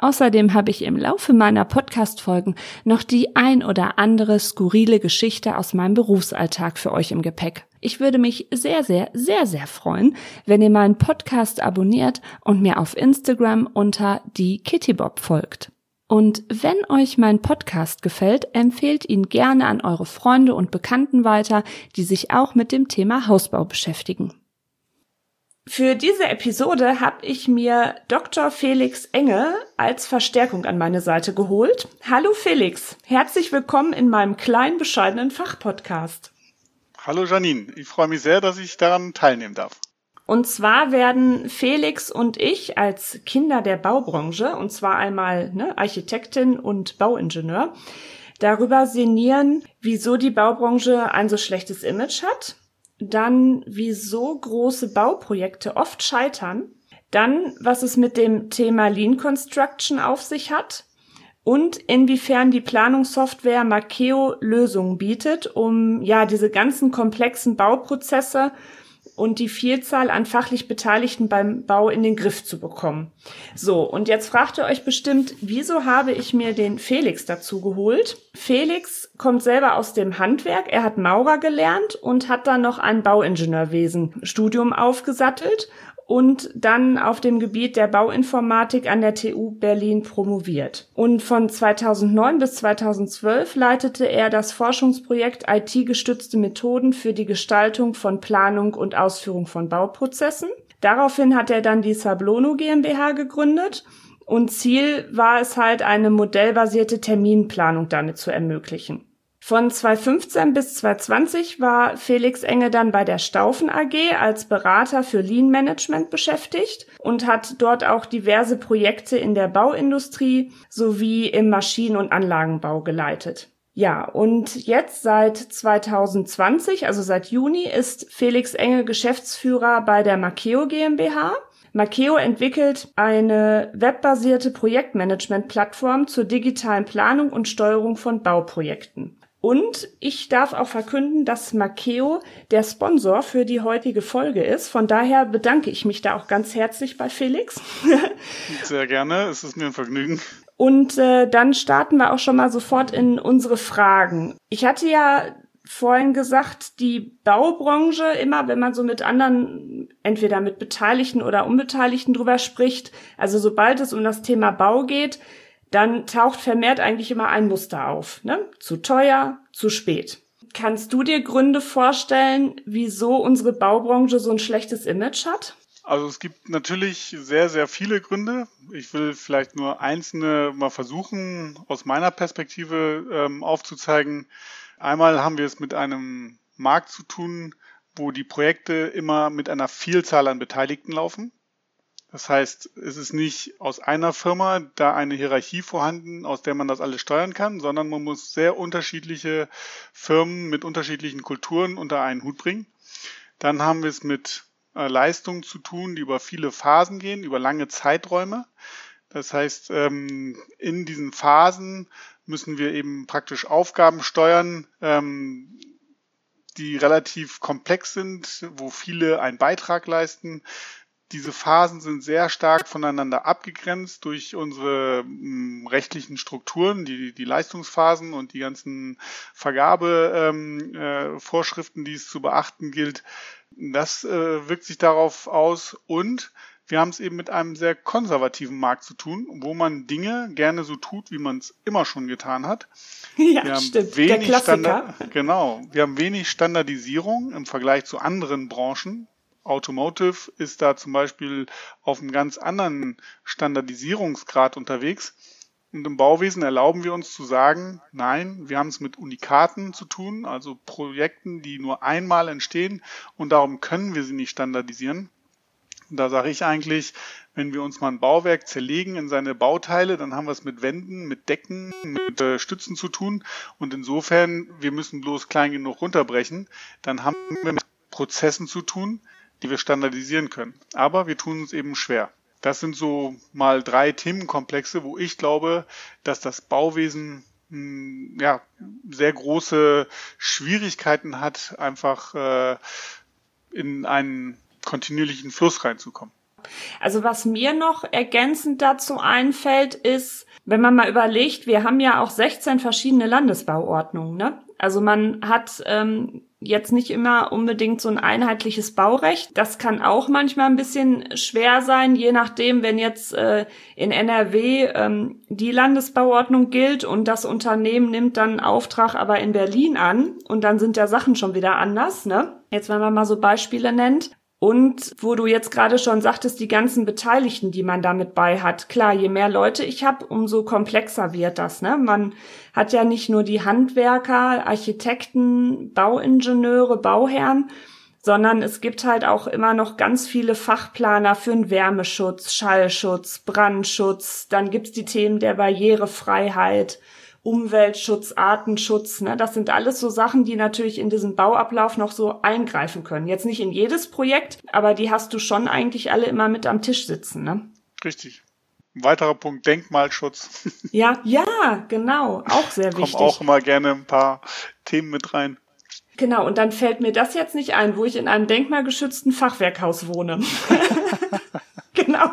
Außerdem habe ich im Laufe meiner Podcast-Folgen noch die ein oder andere skurrile Geschichte aus meinem Berufsalltag für euch im Gepäck. Ich würde mich sehr, sehr, sehr, sehr freuen, wenn ihr meinen Podcast abonniert und mir auf Instagram unter die Kittybob folgt. Und wenn euch mein Podcast gefällt, empfehlt ihn gerne an eure Freunde und Bekannten weiter, die sich auch mit dem Thema Hausbau beschäftigen. Für diese Episode habe ich mir Dr. Felix Enge als Verstärkung an meine Seite geholt. Hallo Felix, herzlich willkommen in meinem kleinen bescheidenen Fachpodcast. Hallo Janine, ich freue mich sehr, dass ich daran teilnehmen darf. Und zwar werden Felix und ich als Kinder der Baubranche, und zwar einmal ne, Architektin und Bauingenieur, darüber sinnieren, wieso die Baubranche ein so schlechtes Image hat, dann wieso große Bauprojekte oft scheitern, dann was es mit dem Thema Lean Construction auf sich hat und inwiefern die Planungssoftware Makeo Lösungen bietet, um ja diese ganzen komplexen Bauprozesse und die Vielzahl an fachlich Beteiligten beim Bau in den Griff zu bekommen. So, und jetzt fragt ihr euch bestimmt, wieso habe ich mir den Felix dazu geholt? Felix kommt selber aus dem Handwerk, er hat Maurer gelernt und hat dann noch ein Bauingenieurwesen Studium aufgesattelt und dann auf dem Gebiet der Bauinformatik an der TU Berlin promoviert. Und von 2009 bis 2012 leitete er das Forschungsprojekt IT-gestützte Methoden für die Gestaltung von Planung und Ausführung von Bauprozessen. Daraufhin hat er dann die Sablono GmbH gegründet und Ziel war es halt, eine modellbasierte Terminplanung damit zu ermöglichen. Von 2015 bis 2020 war Felix Enge dann bei der Staufen AG als Berater für Lean Management beschäftigt und hat dort auch diverse Projekte in der Bauindustrie sowie im Maschinen- und Anlagenbau geleitet. Ja, und jetzt seit 2020, also seit Juni, ist Felix Enge Geschäftsführer bei der Makeo GmbH. Makeo entwickelt eine webbasierte Projektmanagement-Plattform zur digitalen Planung und Steuerung von Bauprojekten. Und ich darf auch verkünden, dass Makeo der Sponsor für die heutige Folge ist. Von daher bedanke ich mich da auch ganz herzlich bei Felix. Sehr gerne, es ist mir ein Vergnügen. Und äh, dann starten wir auch schon mal sofort in unsere Fragen. Ich hatte ja vorhin gesagt, die Baubranche immer, wenn man so mit anderen, entweder mit Beteiligten oder Unbeteiligten drüber spricht, also sobald es um das Thema Bau geht, dann taucht vermehrt eigentlich immer ein Muster auf. Ne? Zu teuer, zu spät. Kannst du dir Gründe vorstellen, wieso unsere Baubranche so ein schlechtes Image hat? Also es gibt natürlich sehr, sehr viele Gründe. Ich will vielleicht nur einzelne mal versuchen, aus meiner Perspektive ähm, aufzuzeigen. Einmal haben wir es mit einem Markt zu tun, wo die Projekte immer mit einer Vielzahl an Beteiligten laufen. Das heißt, es ist nicht aus einer Firma da eine Hierarchie vorhanden, aus der man das alles steuern kann, sondern man muss sehr unterschiedliche Firmen mit unterschiedlichen Kulturen unter einen Hut bringen. Dann haben wir es mit äh, Leistungen zu tun, die über viele Phasen gehen, über lange Zeiträume. Das heißt, ähm, in diesen Phasen müssen wir eben praktisch Aufgaben steuern, ähm, die relativ komplex sind, wo viele einen Beitrag leisten, diese Phasen sind sehr stark voneinander abgegrenzt durch unsere hm, rechtlichen Strukturen, die, die Leistungsphasen und die ganzen Vergabevorschriften, ähm, äh, die es zu beachten gilt. Das äh, wirkt sich darauf aus und wir haben es eben mit einem sehr konservativen Markt zu tun, wo man Dinge gerne so tut, wie man es immer schon getan hat. Ja, wir haben stimmt. Wenig Der Klassiker. Standard, genau. Wir haben wenig Standardisierung im Vergleich zu anderen Branchen. Automotive ist da zum Beispiel auf einem ganz anderen Standardisierungsgrad unterwegs. Und im Bauwesen erlauben wir uns zu sagen, nein, wir haben es mit Unikaten zu tun, also Projekten, die nur einmal entstehen und darum können wir sie nicht standardisieren. Da sage ich eigentlich, wenn wir uns mal ein Bauwerk zerlegen in seine Bauteile, dann haben wir es mit Wänden, mit Decken, mit äh, Stützen zu tun. Und insofern, wir müssen bloß klein genug runterbrechen. Dann haben wir mit Prozessen zu tun, die wir standardisieren können. Aber wir tun uns eben schwer. Das sind so mal drei Themenkomplexe, wo ich glaube, dass das Bauwesen hm, ja, sehr große Schwierigkeiten hat, einfach äh, in einen kontinuierlichen Fluss reinzukommen. Also was mir noch ergänzend dazu einfällt, ist, wenn man mal überlegt, wir haben ja auch 16 verschiedene Landesbauordnungen. Ne? Also man hat ähm, jetzt nicht immer unbedingt so ein einheitliches Baurecht. Das kann auch manchmal ein bisschen schwer sein, je nachdem, wenn jetzt äh, in NRW ähm, die Landesbauordnung gilt und das Unternehmen nimmt dann Auftrag aber in Berlin an und dann sind ja Sachen schon wieder anders. Ne? Jetzt, wenn man mal so Beispiele nennt. Und wo du jetzt gerade schon sagtest, die ganzen Beteiligten, die man damit bei hat. Klar, je mehr Leute ich habe, umso komplexer wird das. Ne? Man hat ja nicht nur die Handwerker, Architekten, Bauingenieure, Bauherren, sondern es gibt halt auch immer noch ganz viele Fachplaner für den Wärmeschutz, Schallschutz, Brandschutz. Dann gibt's die Themen der Barrierefreiheit, Umweltschutz, Artenschutz. Ne? Das sind alles so Sachen, die natürlich in diesen Bauablauf noch so eingreifen können. Jetzt nicht in jedes Projekt, aber die hast du schon eigentlich alle immer mit am Tisch sitzen. Ne? Richtig. Ein weiterer Punkt, Denkmalschutz. Ja, ja, genau. Auch sehr wichtig. Kommen auch immer gerne ein paar Themen mit rein. Genau, und dann fällt mir das jetzt nicht ein, wo ich in einem denkmalgeschützten Fachwerkhaus wohne. genau.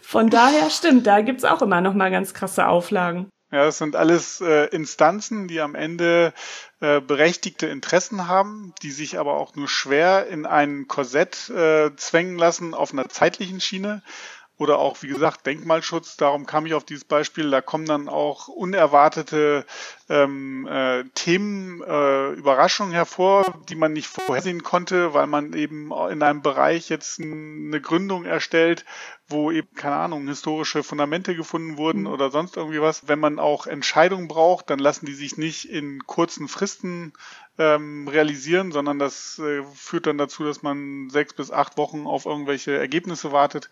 Von daher stimmt, da gibt's auch immer noch mal ganz krasse Auflagen. Ja, das sind alles äh, Instanzen, die am Ende äh, berechtigte Interessen haben, die sich aber auch nur schwer in ein Korsett äh, zwängen lassen auf einer zeitlichen Schiene oder auch, wie gesagt, Denkmalschutz. Darum kam ich auf dieses Beispiel. Da kommen dann auch unerwartete ähm, äh, Themen, äh, Überraschungen hervor, die man nicht vorhersehen konnte, weil man eben in einem Bereich jetzt eine Gründung erstellt, wo eben, keine Ahnung, historische Fundamente gefunden wurden mhm. oder sonst irgendwie was. Wenn man auch Entscheidungen braucht, dann lassen die sich nicht in kurzen Fristen ähm, realisieren, sondern das äh, führt dann dazu, dass man sechs bis acht Wochen auf irgendwelche Ergebnisse wartet.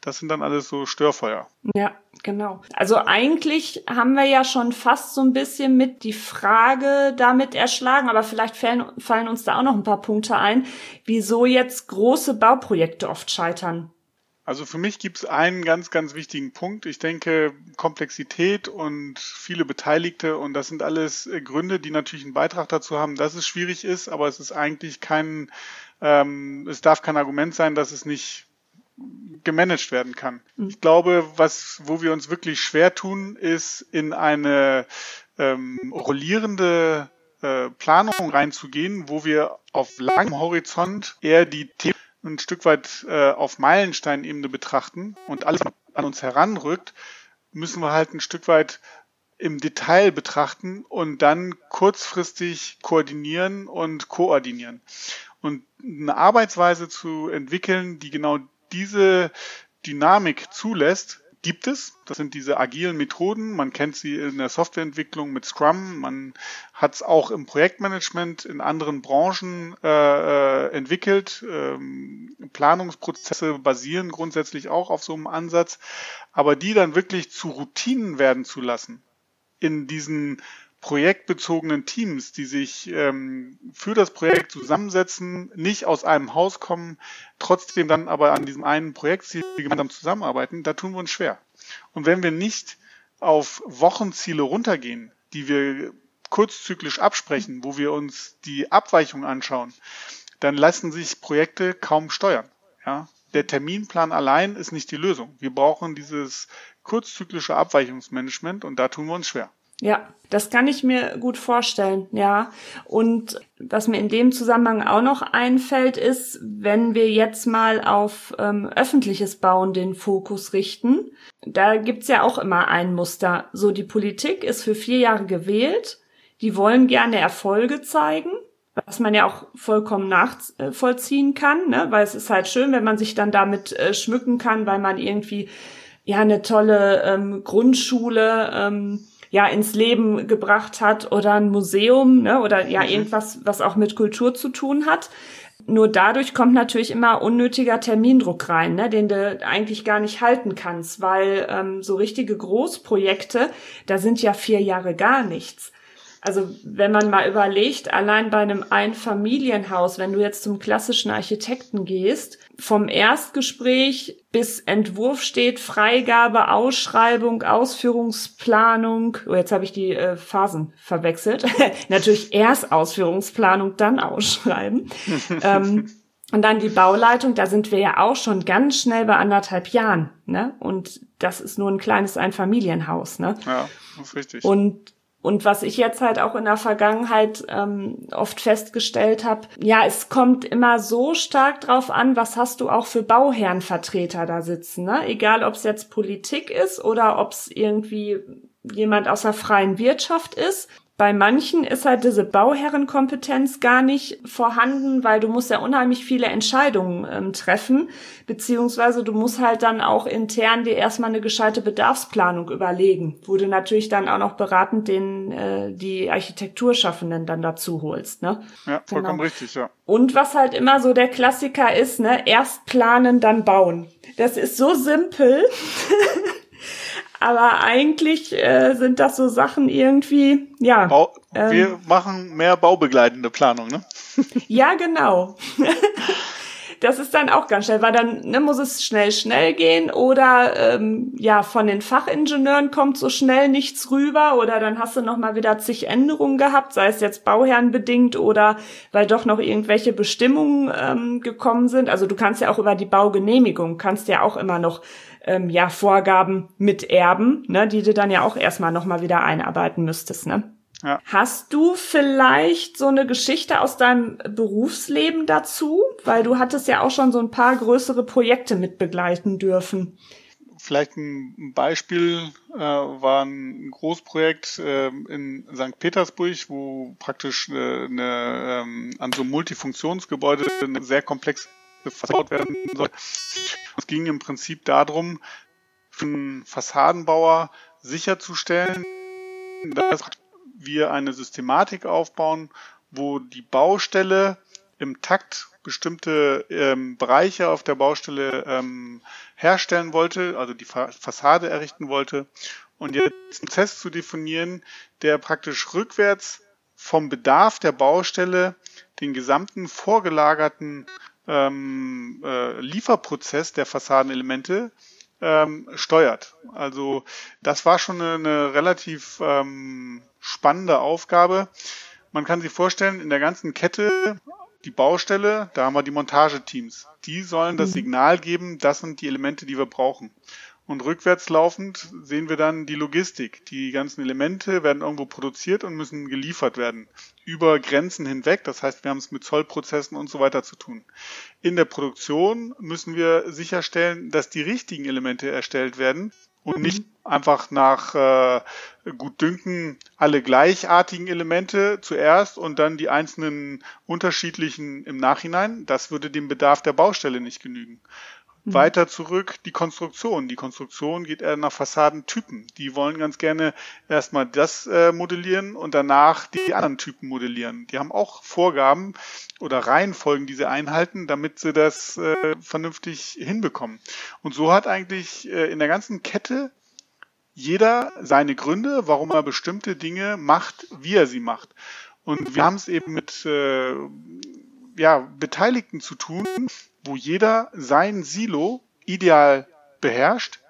Das sind dann alles so Störfeuer. Ja, genau. Also eigentlich haben wir ja schon fast so ein bisschen mit die Frage damit erschlagen, aber vielleicht fallen, fallen uns da auch noch ein paar Punkte ein, wieso jetzt große Bauprojekte oft scheitern. Also für mich gibt es einen ganz, ganz wichtigen Punkt. Ich denke, Komplexität und viele Beteiligte und das sind alles äh, Gründe, die natürlich einen Beitrag dazu haben, dass es schwierig ist, aber es ist eigentlich kein, ähm, es darf kein Argument sein, dass es nicht gemanagt werden kann. Mhm. Ich glaube, was, wo wir uns wirklich schwer tun, ist in eine ähm, rollierende äh, Planung reinzugehen, wo wir auf langem Horizont eher die Themen ein Stück weit äh, auf Meilensteinebene betrachten und alles an uns heranrückt, müssen wir halt ein Stück weit im Detail betrachten und dann kurzfristig koordinieren und koordinieren. Und eine Arbeitsweise zu entwickeln, die genau diese Dynamik zulässt, gibt es. Das sind diese agilen Methoden. Man kennt sie in der Softwareentwicklung mit Scrum. Man hat es auch im Projektmanagement in anderen Branchen äh, äh, entwickelt. Ähm, Planungsprozesse basieren grundsätzlich auch auf so einem Ansatz. Aber die dann wirklich zu Routinen werden zu lassen in diesen projektbezogenen Teams, die sich ähm, für das Projekt zusammensetzen, nicht aus einem Haus kommen, trotzdem dann aber an diesem einen Projektziel gemeinsam zusammenarbeiten, da tun wir uns schwer. Und wenn wir nicht auf Wochenziele runtergehen, die wir kurzzyklisch absprechen, wo wir uns die Abweichung anschauen, dann lassen sich Projekte kaum steuern. Ja? Der Terminplan allein ist nicht die Lösung. Wir brauchen dieses kurzzyklische Abweichungsmanagement und da tun wir uns schwer. Ja, das kann ich mir gut vorstellen, ja. Und was mir in dem Zusammenhang auch noch einfällt, ist, wenn wir jetzt mal auf ähm, öffentliches Bauen den Fokus richten, da gibt's ja auch immer ein Muster. So, die Politik ist für vier Jahre gewählt, die wollen gerne Erfolge zeigen, was man ja auch vollkommen nachvollziehen kann, ne? weil es ist halt schön, wenn man sich dann damit äh, schmücken kann, weil man irgendwie ja eine tolle ähm, Grundschule ähm, ja ins Leben gebracht hat oder ein Museum ne, oder ja mhm. irgendwas, was auch mit Kultur zu tun hat. nur dadurch kommt natürlich immer unnötiger Termindruck rein, ne, den du eigentlich gar nicht halten kannst, weil ähm, so richtige Großprojekte, da sind ja vier Jahre gar nichts. Also wenn man mal überlegt, allein bei einem Einfamilienhaus, wenn du jetzt zum klassischen Architekten gehst, vom Erstgespräch bis Entwurf steht, Freigabe, Ausschreibung, Ausführungsplanung. Oh, jetzt habe ich die äh, Phasen verwechselt. Natürlich erst Ausführungsplanung, dann Ausschreiben. ähm, und dann die Bauleitung, da sind wir ja auch schon ganz schnell bei anderthalb Jahren, ne? Und das ist nur ein kleines Einfamilienhaus, ne? Ja, das ist richtig. Und und was ich jetzt halt auch in der Vergangenheit ähm, oft festgestellt habe, ja, es kommt immer so stark drauf an, was hast du auch für Bauherrenvertreter da sitzen, ne? Egal, ob es jetzt Politik ist oder ob es irgendwie jemand aus der freien Wirtschaft ist. Bei manchen ist halt diese Bauherrenkompetenz gar nicht vorhanden, weil du musst ja unheimlich viele Entscheidungen ähm, treffen, beziehungsweise du musst halt dann auch intern dir erstmal eine gescheite Bedarfsplanung überlegen, wo du natürlich dann auch noch beratend den äh, die Architekturschaffenden dann dazu holst, ne? Ja, vollkommen genau. richtig, ja. Und was halt immer so der Klassiker ist, ne, erst planen, dann bauen. Das ist so simpel. Aber eigentlich äh, sind das so Sachen irgendwie, ja. Bau, ähm, wir machen mehr baubegleitende Planung, ne? ja, genau. das ist dann auch ganz schnell, weil dann ne, muss es schnell, schnell gehen oder ähm, ja, von den Fachingenieuren kommt so schnell nichts rüber oder dann hast du noch mal wieder zig Änderungen gehabt, sei es jetzt bauherrenbedingt oder weil doch noch irgendwelche Bestimmungen ähm, gekommen sind. Also du kannst ja auch über die Baugenehmigung, kannst ja auch immer noch ähm, ja, Vorgaben mit Erben, ne, die du dann ja auch erstmal nochmal wieder einarbeiten müsstest, ne? Ja. Hast du vielleicht so eine Geschichte aus deinem Berufsleben dazu? Weil du hattest ja auch schon so ein paar größere Projekte mit begleiten dürfen. Vielleicht ein Beispiel äh, war ein Großprojekt äh, in St. Petersburg, wo praktisch äh, eine, ähm, an so einem Multifunktionsgebäude eine sehr komplexe verbaut werden soll. Es ging im Prinzip darum, für einen Fassadenbauer sicherzustellen, dass wir eine Systematik aufbauen, wo die Baustelle im Takt bestimmte ähm, Bereiche auf der Baustelle ähm, herstellen wollte, also die Fassade errichten wollte und jetzt einen Prozess zu definieren, der praktisch rückwärts vom Bedarf der Baustelle den gesamten vorgelagerten ähm, äh, Lieferprozess der Fassadenelemente ähm, steuert. Also das war schon eine, eine relativ ähm, spannende Aufgabe. Man kann sich vorstellen, in der ganzen Kette, die Baustelle, da haben wir die Montageteams. Die sollen das mhm. Signal geben, das sind die Elemente, die wir brauchen. Und rückwärts laufend sehen wir dann die Logistik. Die ganzen Elemente werden irgendwo produziert und müssen geliefert werden. Über Grenzen hinweg. Das heißt, wir haben es mit Zollprozessen und so weiter zu tun. In der Produktion müssen wir sicherstellen, dass die richtigen Elemente erstellt werden und nicht einfach nach äh, Gutdünken alle gleichartigen Elemente zuerst und dann die einzelnen unterschiedlichen im Nachhinein. Das würde dem Bedarf der Baustelle nicht genügen. Mhm. Weiter zurück die Konstruktion. Die Konstruktion geht eher nach Fassadentypen. Die wollen ganz gerne erstmal das äh, modellieren und danach die anderen Typen modellieren. Die haben auch Vorgaben oder Reihenfolgen, die sie einhalten, damit sie das äh, vernünftig hinbekommen. Und so hat eigentlich äh, in der ganzen Kette jeder seine Gründe, warum er bestimmte Dinge macht, wie er sie macht. Und wir haben es eben mit äh, ja, Beteiligten zu tun, wo jeder sein Silo ideal beherrscht,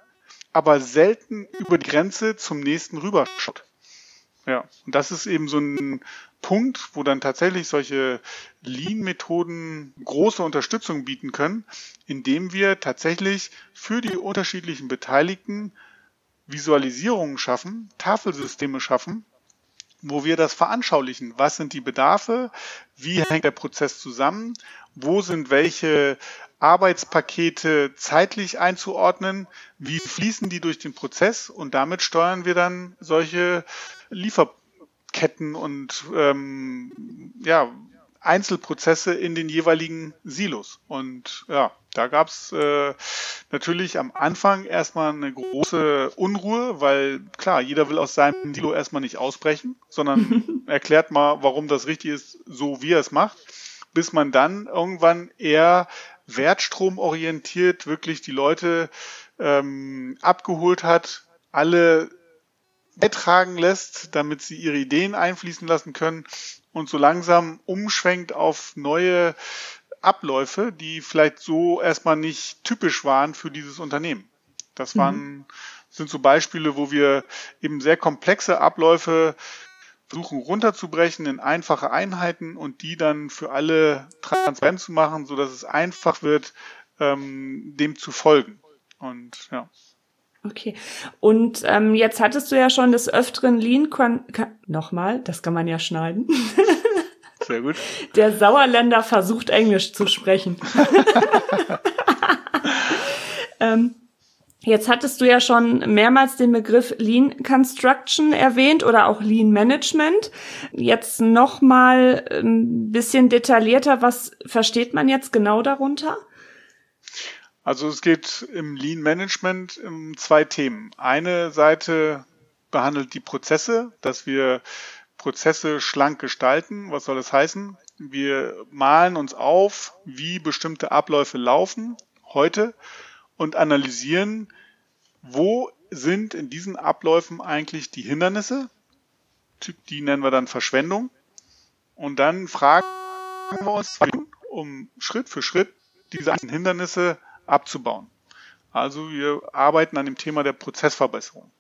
aber selten über die Grenze zum nächsten rüberschaut. Ja, und das ist eben so ein Punkt, wo dann tatsächlich solche Lean-Methoden große Unterstützung bieten können, indem wir tatsächlich für die unterschiedlichen Beteiligten Visualisierungen schaffen, Tafelsysteme schaffen, wo wir das veranschaulichen. Was sind die Bedarfe? Wie hängt der Prozess zusammen? Wo sind welche Arbeitspakete zeitlich einzuordnen? Wie fließen die durch den Prozess? Und damit steuern wir dann solche Lieferketten und ähm, ja, Einzelprozesse in den jeweiligen Silos. Und ja, da gab's äh, natürlich am Anfang erstmal eine große Unruhe, weil klar, jeder will aus seinem Silo erstmal nicht ausbrechen, sondern erklärt mal, warum das richtig ist, so wie er es macht. bis man dann irgendwann eher wertstromorientiert wirklich die Leute ähm, abgeholt hat, alle beitragen lässt, damit sie ihre Ideen einfließen lassen können und so langsam umschwenkt auf neue Abläufe, die vielleicht so erstmal nicht typisch waren für dieses Unternehmen. Das waren, mhm. sind so Beispiele, wo wir eben sehr komplexe Abläufe versuchen runterzubrechen in einfache Einheiten und die dann für alle transparent zu machen, so dass es einfach wird, ähm, dem zu folgen. Und ja. Okay. Und ähm, jetzt hattest du ja schon des Öfteren Lean nochmal, das kann man ja schneiden. Sehr gut. Der Sauerländer versucht Englisch zu sprechen. ähm, Jetzt hattest du ja schon mehrmals den Begriff Lean Construction erwähnt oder auch Lean Management. Jetzt noch mal ein bisschen detaillierter, was versteht man jetzt genau darunter? Also es geht im Lean Management um zwei Themen. Eine Seite behandelt die Prozesse, dass wir Prozesse schlank gestalten. Was soll das heißen? Wir malen uns auf, wie bestimmte Abläufe laufen heute und analysieren, wo sind in diesen Abläufen eigentlich die Hindernisse. Die nennen wir dann Verschwendung. Und dann fragen wir uns, um Schritt für Schritt diese Hindernisse abzubauen. Also wir arbeiten an dem Thema der Prozessverbesserung.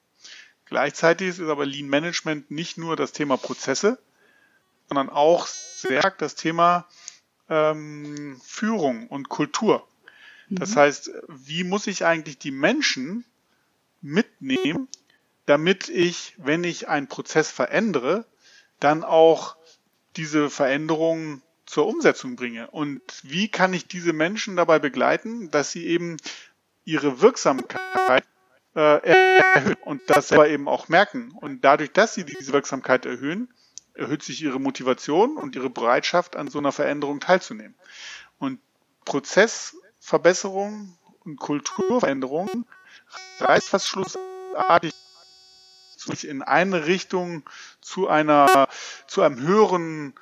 Gleichzeitig ist aber Lean Management nicht nur das Thema Prozesse, sondern auch sehr stark das Thema ähm, Führung und Kultur. Das mhm. heißt, wie muss ich eigentlich die Menschen mitnehmen, damit ich, wenn ich einen Prozess verändere, dann auch diese Veränderungen zur Umsetzung bringe? Und wie kann ich diese Menschen dabei begleiten, dass sie eben ihre Wirksamkeit äh, erhöhen und das selber eben auch merken. Und dadurch, dass sie diese Wirksamkeit erhöhen, erhöht sich ihre Motivation und ihre Bereitschaft, an so einer Veränderung teilzunehmen. Und Prozessverbesserung und Kulturveränderung reißt fast schlussartig in eine Richtung zu einer, zu einem höheren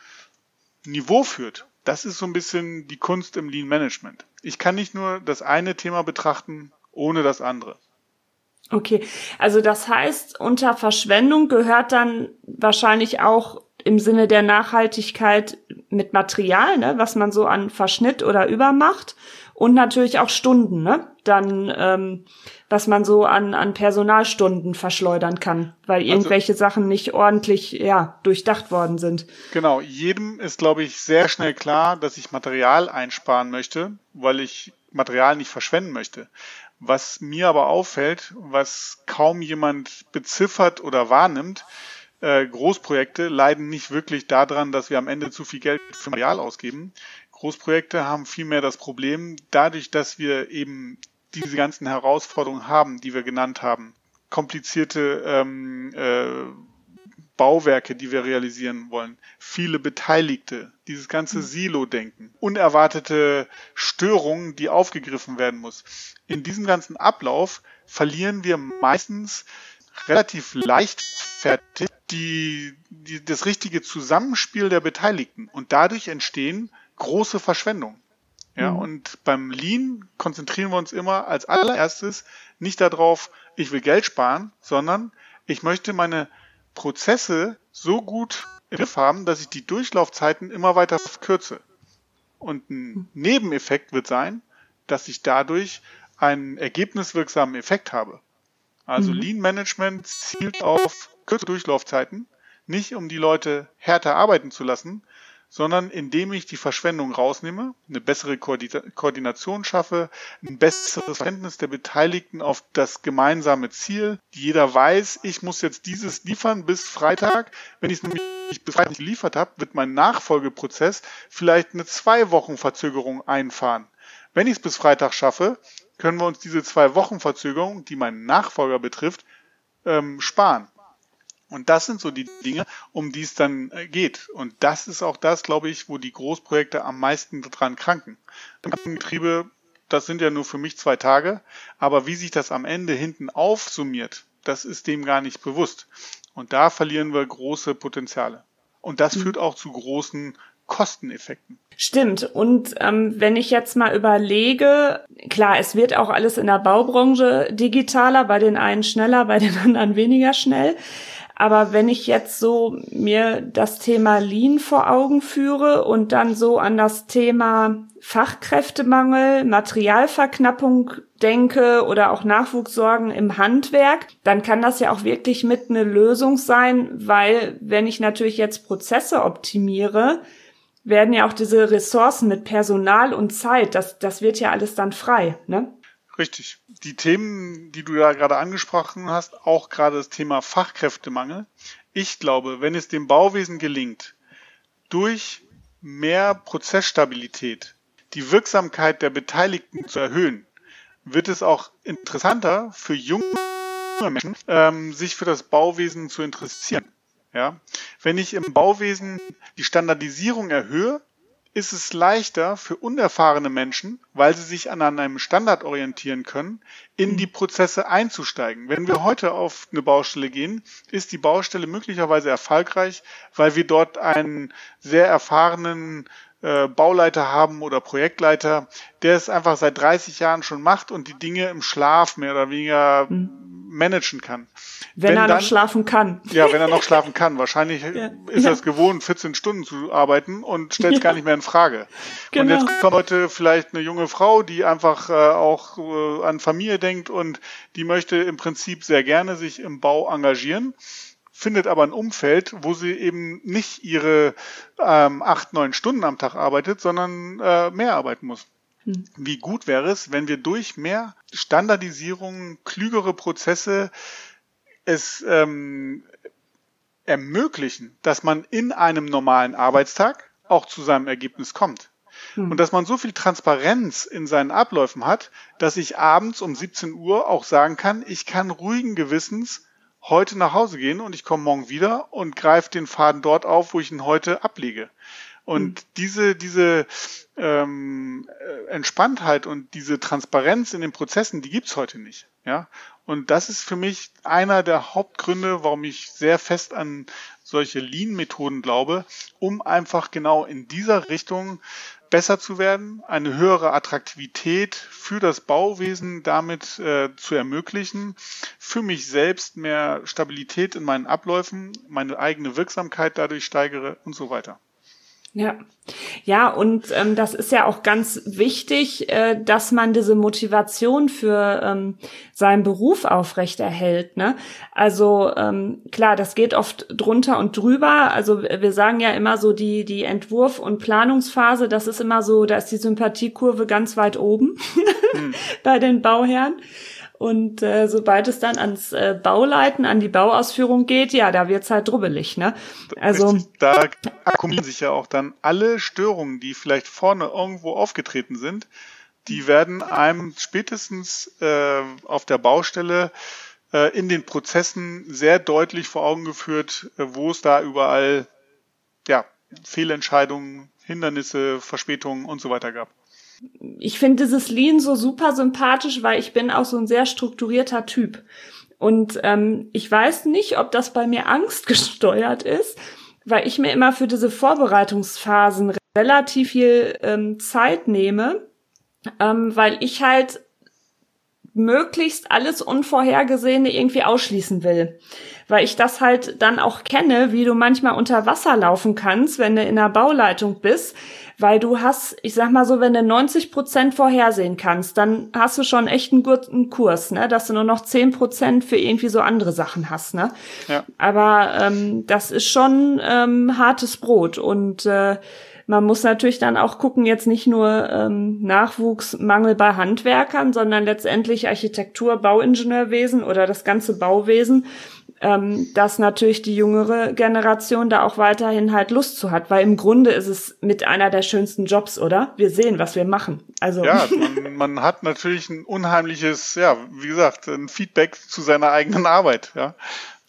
Niveau führt. Das ist so ein bisschen die Kunst im Lean Management. Ich kann nicht nur das eine Thema betrachten ohne das andere. Okay, also das heißt, unter Verschwendung gehört dann wahrscheinlich auch im Sinne der Nachhaltigkeit mit Material, ne, was man so an Verschnitt oder übermacht und natürlich auch Stunden, ne? Dann, ähm, was man so an, an Personalstunden verschleudern kann, weil also irgendwelche also, Sachen nicht ordentlich ja, durchdacht worden sind. Genau, jedem ist, glaube ich, sehr schnell klar, dass ich Material einsparen möchte, weil ich Material nicht verschwenden möchte. Was mir aber auffällt, was kaum jemand beziffert oder wahrnimmt, äh, Großprojekte leiden nicht wirklich daran, dass wir am Ende zu viel Geld für Material ausgeben. Großprojekte haben vielmehr das Problem, dadurch, dass wir eben diese ganzen Herausforderungen haben, die wir genannt haben, komplizierte ähm, äh, Bauwerke, die wir realisieren wollen, viele Beteiligte, dieses ganze mhm. Silo-Denken, unerwartete Störungen, die aufgegriffen werden muss. In diesem ganzen Ablauf verlieren wir meistens relativ leichtfertig die, die, das richtige Zusammenspiel der Beteiligten und dadurch entstehen große Verschwendungen. Ja, mhm. und beim Lean konzentrieren wir uns immer als allererstes nicht darauf, ich will Geld sparen, sondern ich möchte meine Prozesse so gut im Griff haben, dass ich die Durchlaufzeiten immer weiter verkürze. Und ein Nebeneffekt wird sein, dass ich dadurch einen ergebniswirksamen Effekt habe. Also mhm. Lean Management zielt auf kürzere Durchlaufzeiten, nicht um die Leute härter arbeiten zu lassen, sondern indem ich die Verschwendung rausnehme, eine bessere Koordination schaffe, ein besseres Verständnis der Beteiligten auf das gemeinsame Ziel. Jeder weiß, ich muss jetzt dieses liefern bis Freitag. Wenn ich es nämlich bis Freitag nicht geliefert habe, wird mein Nachfolgeprozess vielleicht eine zwei Wochen Verzögerung einfahren. Wenn ich es bis Freitag schaffe, können wir uns diese zwei Wochen Verzögerung, die meinen Nachfolger betrifft, ähm, sparen. Und das sind so die Dinge, um die es dann äh, geht. Und das ist auch das, glaube ich, wo die Großprojekte am meisten dran kranken. Betriebe, das sind ja nur für mich zwei Tage, aber wie sich das am Ende hinten aufsummiert, das ist dem gar nicht bewusst. Und da verlieren wir große Potenziale. Und das mhm. führt auch zu großen Kosteneffekten. Stimmt. Und ähm, wenn ich jetzt mal überlege, klar, es wird auch alles in der Baubranche digitaler, bei den einen schneller, bei den anderen weniger schnell. Aber wenn ich jetzt so mir das Thema Lean vor Augen führe und dann so an das Thema Fachkräftemangel, Materialverknappung denke oder auch Nachwuchssorgen im Handwerk, dann kann das ja auch wirklich mit eine Lösung sein, weil wenn ich natürlich jetzt Prozesse optimiere, werden ja auch diese Ressourcen mit Personal und Zeit, das, das wird ja alles dann frei, ne? Richtig. Die Themen, die du da gerade angesprochen hast, auch gerade das Thema Fachkräftemangel. Ich glaube, wenn es dem Bauwesen gelingt, durch mehr Prozessstabilität die Wirksamkeit der Beteiligten zu erhöhen, wird es auch interessanter für junge Menschen, ähm, sich für das Bauwesen zu interessieren. Ja? Wenn ich im Bauwesen die Standardisierung erhöhe, ist es leichter für unerfahrene Menschen, weil sie sich an einem Standard orientieren können, in die Prozesse einzusteigen. Wenn wir heute auf eine Baustelle gehen, ist die Baustelle möglicherweise erfolgreich, weil wir dort einen sehr erfahrenen äh, Bauleiter haben oder Projektleiter, der es einfach seit 30 Jahren schon macht und die Dinge im Schlaf mehr oder weniger mhm. managen kann. Wenn, wenn er dann, noch schlafen kann. Ja, wenn er noch schlafen kann. Wahrscheinlich ja. ist er es gewohnt, 14 Stunden zu arbeiten und stellt es ja. gar nicht mehr in Frage. Genau. Und jetzt kommt heute vielleicht eine junge Frau, die einfach äh, auch äh, an Familie denkt und die möchte im Prinzip sehr gerne sich im Bau engagieren findet aber ein Umfeld, wo sie eben nicht ihre ähm, acht, neun Stunden am Tag arbeitet, sondern äh, mehr arbeiten muss. Hm. Wie gut wäre es, wenn wir durch mehr Standardisierung, klügere Prozesse es ähm, ermöglichen, dass man in einem normalen Arbeitstag auch zu seinem Ergebnis kommt. Hm. Und dass man so viel Transparenz in seinen Abläufen hat, dass ich abends um 17 Uhr auch sagen kann, ich kann ruhigen Gewissens heute nach Hause gehen und ich komme morgen wieder und greife den Faden dort auf, wo ich ihn heute ablege. Und mhm. diese, diese ähm, äh, Entspanntheit und diese Transparenz in den Prozessen, die gibt's heute nicht. Ja? Und das ist für mich einer der Hauptgründe, warum ich sehr fest an solche Lean-Methoden glaube, um einfach genau in dieser Richtung besser zu werden, eine höhere Attraktivität für das Bauwesen damit äh, zu ermöglichen, für mich selbst mehr Stabilität in meinen Abläufen, meine eigene Wirksamkeit dadurch steigere und so weiter. Ja, ja, und ähm, das ist ja auch ganz wichtig, äh, dass man diese Motivation für ähm, seinen Beruf aufrechterhält. Ne? Also ähm, klar, das geht oft drunter und drüber. Also wir sagen ja immer so die die Entwurf- und Planungsphase, das ist immer so, da ist die Sympathiekurve ganz weit oben hm. bei den Bauherren. Und äh, sobald es dann ans äh, Bauleiten, an die Bauausführung geht, ja, da wird's halt drubbelig, ne? Also Richtig, da akkumulieren sich ja auch dann alle Störungen, die vielleicht vorne irgendwo aufgetreten sind, die werden einem spätestens äh, auf der Baustelle äh, in den Prozessen sehr deutlich vor Augen geführt, äh, wo es da überall ja, Fehlentscheidungen, Hindernisse, Verspätungen und so weiter gab ich finde dieses Lean so super sympathisch, weil ich bin auch so ein sehr strukturierter Typ. Und ähm, ich weiß nicht, ob das bei mir Angst gesteuert ist, weil ich mir immer für diese Vorbereitungsphasen relativ viel ähm, Zeit nehme, ähm, weil ich halt möglichst alles Unvorhergesehene irgendwie ausschließen will. Weil ich das halt dann auch kenne, wie du manchmal unter Wasser laufen kannst, wenn du in der Bauleitung bist weil du hast, ich sag mal so, wenn du 90 Prozent vorhersehen kannst, dann hast du schon echt einen guten Kurs, ne, dass du nur noch 10 Prozent für irgendwie so andere Sachen hast, ne. Ja. Aber ähm, das ist schon ähm, hartes Brot und äh, man muss natürlich dann auch gucken, jetzt nicht nur ähm, Nachwuchsmangel bei Handwerkern, sondern letztendlich Architektur, Bauingenieurwesen oder das ganze Bauwesen ähm, dass natürlich die jüngere Generation da auch weiterhin halt Lust zu hat, weil im Grunde ist es mit einer der schönsten Jobs, oder? Wir sehen, was wir machen. Also ja, man, man hat natürlich ein unheimliches, ja, wie gesagt, ein Feedback zu seiner eigenen Arbeit. Ja.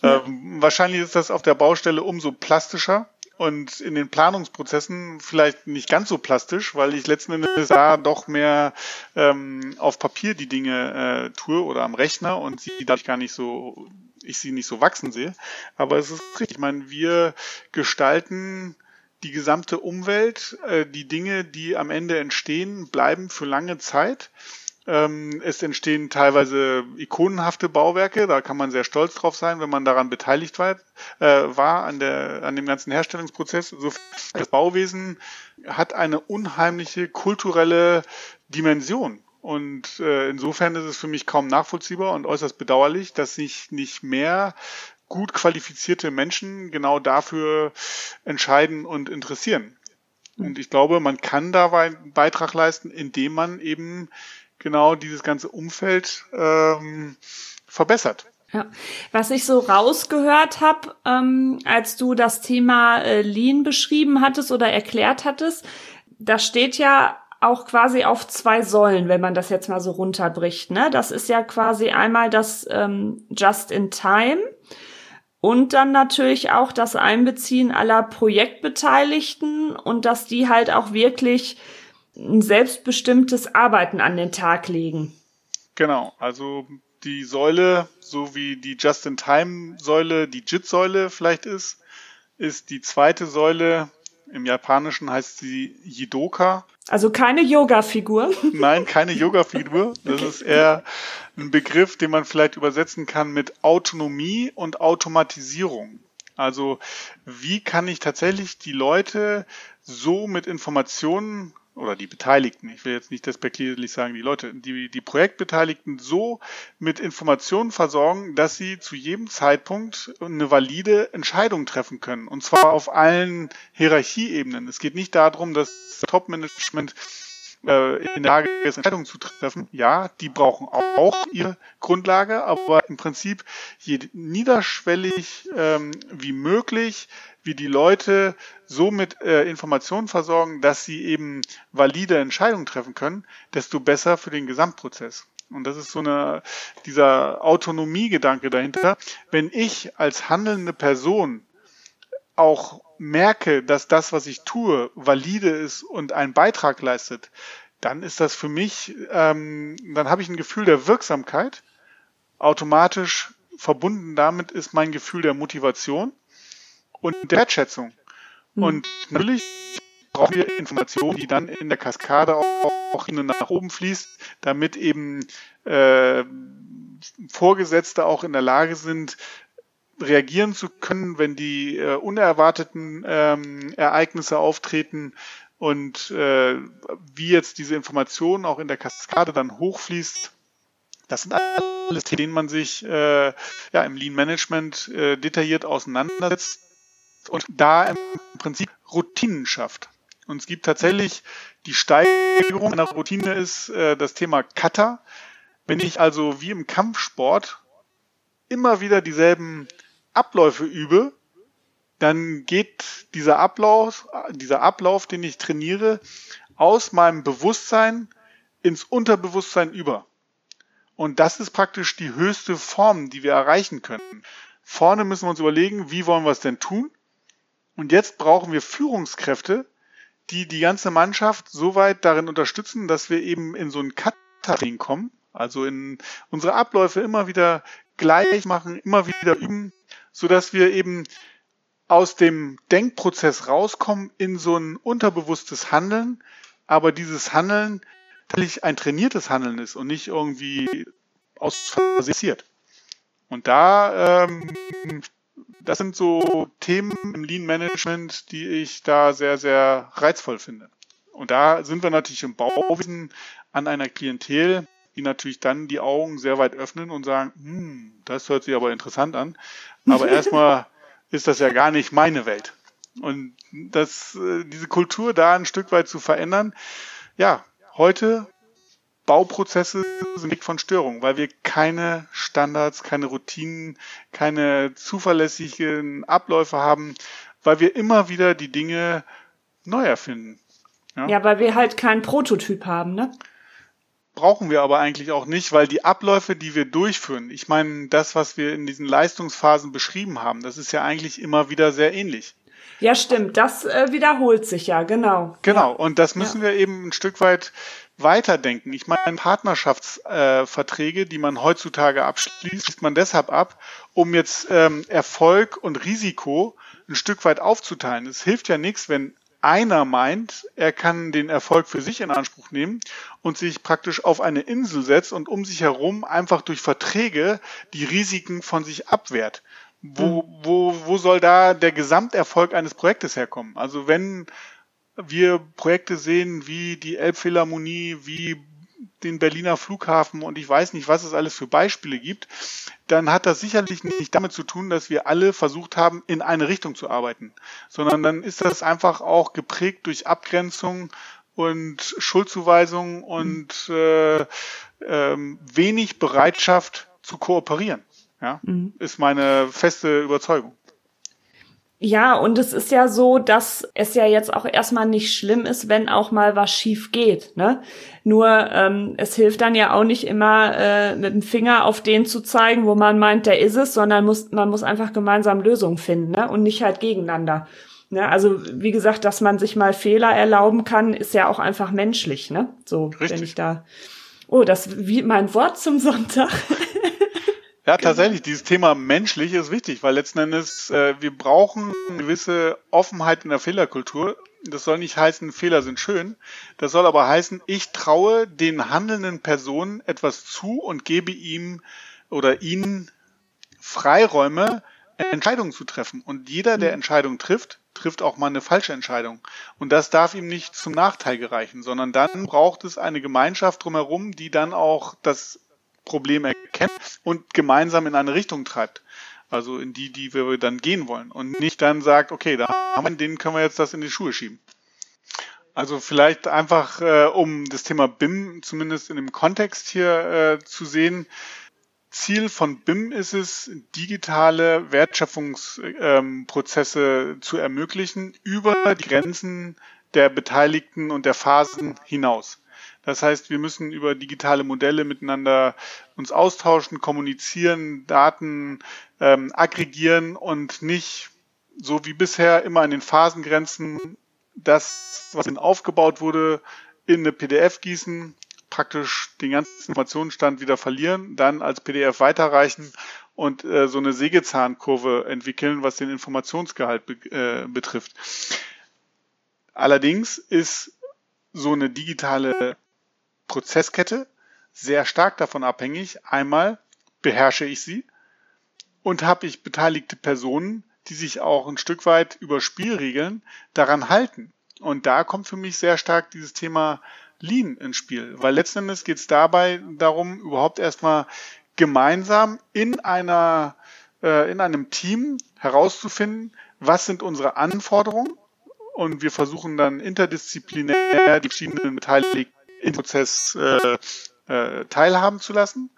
ja. Ähm, wahrscheinlich ist das auf der Baustelle umso plastischer, und in den Planungsprozessen vielleicht nicht ganz so plastisch, weil ich letzten Endes da doch mehr ähm, auf Papier die Dinge äh, tue oder am Rechner und sie dadurch gar nicht so ich sie nicht so wachsen sehe. Aber es ist richtig. Ich meine, wir gestalten die gesamte Umwelt, äh, die Dinge, die am Ende entstehen, bleiben für lange Zeit. Ähm, es entstehen teilweise ikonenhafte Bauwerke, da kann man sehr stolz drauf sein, wenn man daran beteiligt war, äh, war an, der, an dem ganzen Herstellungsprozess. So, das Bauwesen hat eine unheimliche kulturelle Dimension. Und äh, insofern ist es für mich kaum nachvollziehbar und äußerst bedauerlich, dass sich nicht mehr gut qualifizierte Menschen genau dafür entscheiden und interessieren. Und ich glaube, man kann da einen Beitrag leisten, indem man eben genau dieses ganze Umfeld ähm, verbessert. Ja, was ich so rausgehört habe, ähm, als du das Thema äh, Lean beschrieben hattest oder erklärt hattest, da steht ja auch quasi auf zwei Säulen, wenn man das jetzt mal so runterbricht. Ne? Das ist ja quasi einmal das ähm, Just in Time und dann natürlich auch das Einbeziehen aller Projektbeteiligten und dass die halt auch wirklich ein selbstbestimmtes Arbeiten an den Tag legen. Genau, also die Säule, so wie die Just-in-Time-Säule, die JIT-Säule vielleicht ist, ist die zweite Säule, im Japanischen heißt sie Jidoka. Also keine Yoga-Figur. Nein, keine Yoga-Figur. Das okay. ist eher ein Begriff, den man vielleicht übersetzen kann mit Autonomie und Automatisierung. Also wie kann ich tatsächlich die Leute so mit Informationen oder die Beteiligten, ich will jetzt nicht despektierlich sagen, die Leute, die, die Projektbeteiligten so mit Informationen versorgen, dass sie zu jedem Zeitpunkt eine valide Entscheidung treffen können. Und zwar auf allen Hierarchieebenen. Es geht nicht darum, dass das Top-Management in der Lage ist, Entscheidungen zu treffen. Ja, die brauchen auch ihre Grundlage, aber im Prinzip je niederschwellig ähm, wie möglich wie die Leute so mit äh, Informationen versorgen, dass sie eben valide Entscheidungen treffen können, desto besser für den Gesamtprozess. Und das ist so eine, dieser Autonomiegedanke dahinter. Wenn ich als handelnde Person auch merke, dass das, was ich tue, valide ist und einen Beitrag leistet, dann ist das für mich, ähm, dann habe ich ein Gefühl der Wirksamkeit. Automatisch verbunden damit ist mein Gefühl der Motivation und der Wertschätzung. Mhm. Und natürlich brauchen wir Informationen, die dann in der Kaskade auch, auch hin und nach oben fließt, damit eben äh, Vorgesetzte auch in der Lage sind, reagieren zu können, wenn die äh, unerwarteten ähm, Ereignisse auftreten und äh, wie jetzt diese Information auch in der Kaskade dann hochfließt. Das sind alles Themen, denen man sich äh, ja, im Lean Management äh, detailliert auseinandersetzt und da im Prinzip Routinen schafft. Und es gibt tatsächlich die Steigerung einer Routine ist äh, das Thema Cutter. Wenn ich also wie im Kampfsport immer wieder dieselben Abläufe übe, dann geht dieser Ablauf, dieser Ablauf, den ich trainiere, aus meinem Bewusstsein ins Unterbewusstsein über. Und das ist praktisch die höchste Form, die wir erreichen können. Vorne müssen wir uns überlegen, wie wollen wir es denn tun? Und jetzt brauchen wir Führungskräfte, die die ganze Mannschaft so weit darin unterstützen, dass wir eben in so ein Cutting kommen, also in unsere Abläufe immer wieder gleich machen, immer wieder üben, so dass wir eben aus dem Denkprozess rauskommen in so ein unterbewusstes Handeln, aber dieses Handeln tatsächlich ein trainiertes Handeln ist und nicht irgendwie aus. Und da ähm, das sind so Themen im Lean Management, die ich da sehr, sehr reizvoll finde. Und da sind wir natürlich im Bauwesen an einer Klientel, die natürlich dann die Augen sehr weit öffnen und sagen, hm, das hört sich aber interessant an. Aber erstmal ist das ja gar nicht meine Welt. Und das, äh, diese Kultur da ein Stück weit zu verändern, ja, heute Bauprozesse sind nicht von Störungen, weil wir keine Standards, keine Routinen, keine zuverlässigen Abläufe haben, weil wir immer wieder die Dinge neu erfinden. Ja, ja weil wir halt keinen Prototyp haben, ne? Brauchen wir aber eigentlich auch nicht, weil die Abläufe, die wir durchführen, ich meine, das, was wir in diesen Leistungsphasen beschrieben haben, das ist ja eigentlich immer wieder sehr ähnlich. Ja, stimmt. Das äh, wiederholt sich ja, genau. Genau. Und das müssen ja. wir eben ein Stück weit weiterdenken. Ich meine, Partnerschaftsverträge, äh, die man heutzutage abschließt, schließt man deshalb ab, um jetzt ähm, Erfolg und Risiko ein Stück weit aufzuteilen. Es hilft ja nichts, wenn einer meint, er kann den Erfolg für sich in Anspruch nehmen und sich praktisch auf eine Insel setzt und um sich herum einfach durch Verträge die Risiken von sich abwehrt. Wo, hm. wo, wo soll da der Gesamterfolg eines Projektes herkommen? Also wenn wir Projekte sehen wie die Elbphilharmonie, wie den Berliner Flughafen und ich weiß nicht, was es alles für Beispiele gibt, dann hat das sicherlich nicht damit zu tun, dass wir alle versucht haben, in eine Richtung zu arbeiten, sondern dann ist das einfach auch geprägt durch Abgrenzung und Schuldzuweisung und äh, äh, wenig Bereitschaft zu kooperieren. Ja, mhm. ist meine feste Überzeugung. Ja, und es ist ja so, dass es ja jetzt auch erstmal nicht schlimm ist, wenn auch mal was schief geht. Ne? Nur ähm, es hilft dann ja auch nicht immer äh, mit dem Finger auf den zu zeigen, wo man meint, der ist es, sondern muss, man muss einfach gemeinsam Lösungen finden ne? und nicht halt gegeneinander. Ne? Also wie gesagt, dass man sich mal Fehler erlauben kann, ist ja auch einfach menschlich. Ne? So, Richtig. wenn ich da. Oh, das wie mein Wort zum Sonntag. Ja, genau. tatsächlich, dieses Thema menschlich ist wichtig, weil letzten Endes äh, wir brauchen eine gewisse Offenheit in der Fehlerkultur. Das soll nicht heißen, Fehler sind schön. Das soll aber heißen, ich traue den handelnden Personen etwas zu und gebe ihm oder ihnen Freiräume, Entscheidungen zu treffen. Und jeder, der mhm. Entscheidungen trifft, trifft auch mal eine falsche Entscheidung. Und das darf ihm nicht zum Nachteil gereichen, sondern dann braucht es eine Gemeinschaft drumherum, die dann auch das Problem erkennt und gemeinsam in eine Richtung treibt. Also in die, die wir dann gehen wollen. Und nicht dann sagt, okay, da haben wir, denen können wir jetzt das in die Schuhe schieben. Also vielleicht einfach, äh, um das Thema BIM zumindest in dem Kontext hier äh, zu sehen. Ziel von BIM ist es, digitale Wertschöpfungsprozesse ähm, zu ermöglichen über die Grenzen der Beteiligten und der Phasen hinaus. Das heißt, wir müssen über digitale Modelle miteinander uns austauschen, kommunizieren, Daten ähm, aggregieren und nicht so wie bisher immer an den Phasengrenzen das, was aufgebaut wurde, in eine PDF gießen, praktisch den ganzen Informationsstand wieder verlieren, dann als PDF weiterreichen und äh, so eine Sägezahnkurve entwickeln, was den Informationsgehalt be äh, betrifft. Allerdings ist so eine digitale Prozesskette sehr stark davon abhängig. Einmal beherrsche ich sie und habe ich beteiligte Personen, die sich auch ein Stück weit über Spielregeln daran halten. Und da kommt für mich sehr stark dieses Thema Lean ins Spiel, weil letzten Endes geht es dabei darum, überhaupt erstmal gemeinsam in einer äh, in einem Team herauszufinden, was sind unsere Anforderungen und wir versuchen dann interdisziplinär die verschiedenen Beteiligten im Prozess äh, äh, teilhaben zu lassen,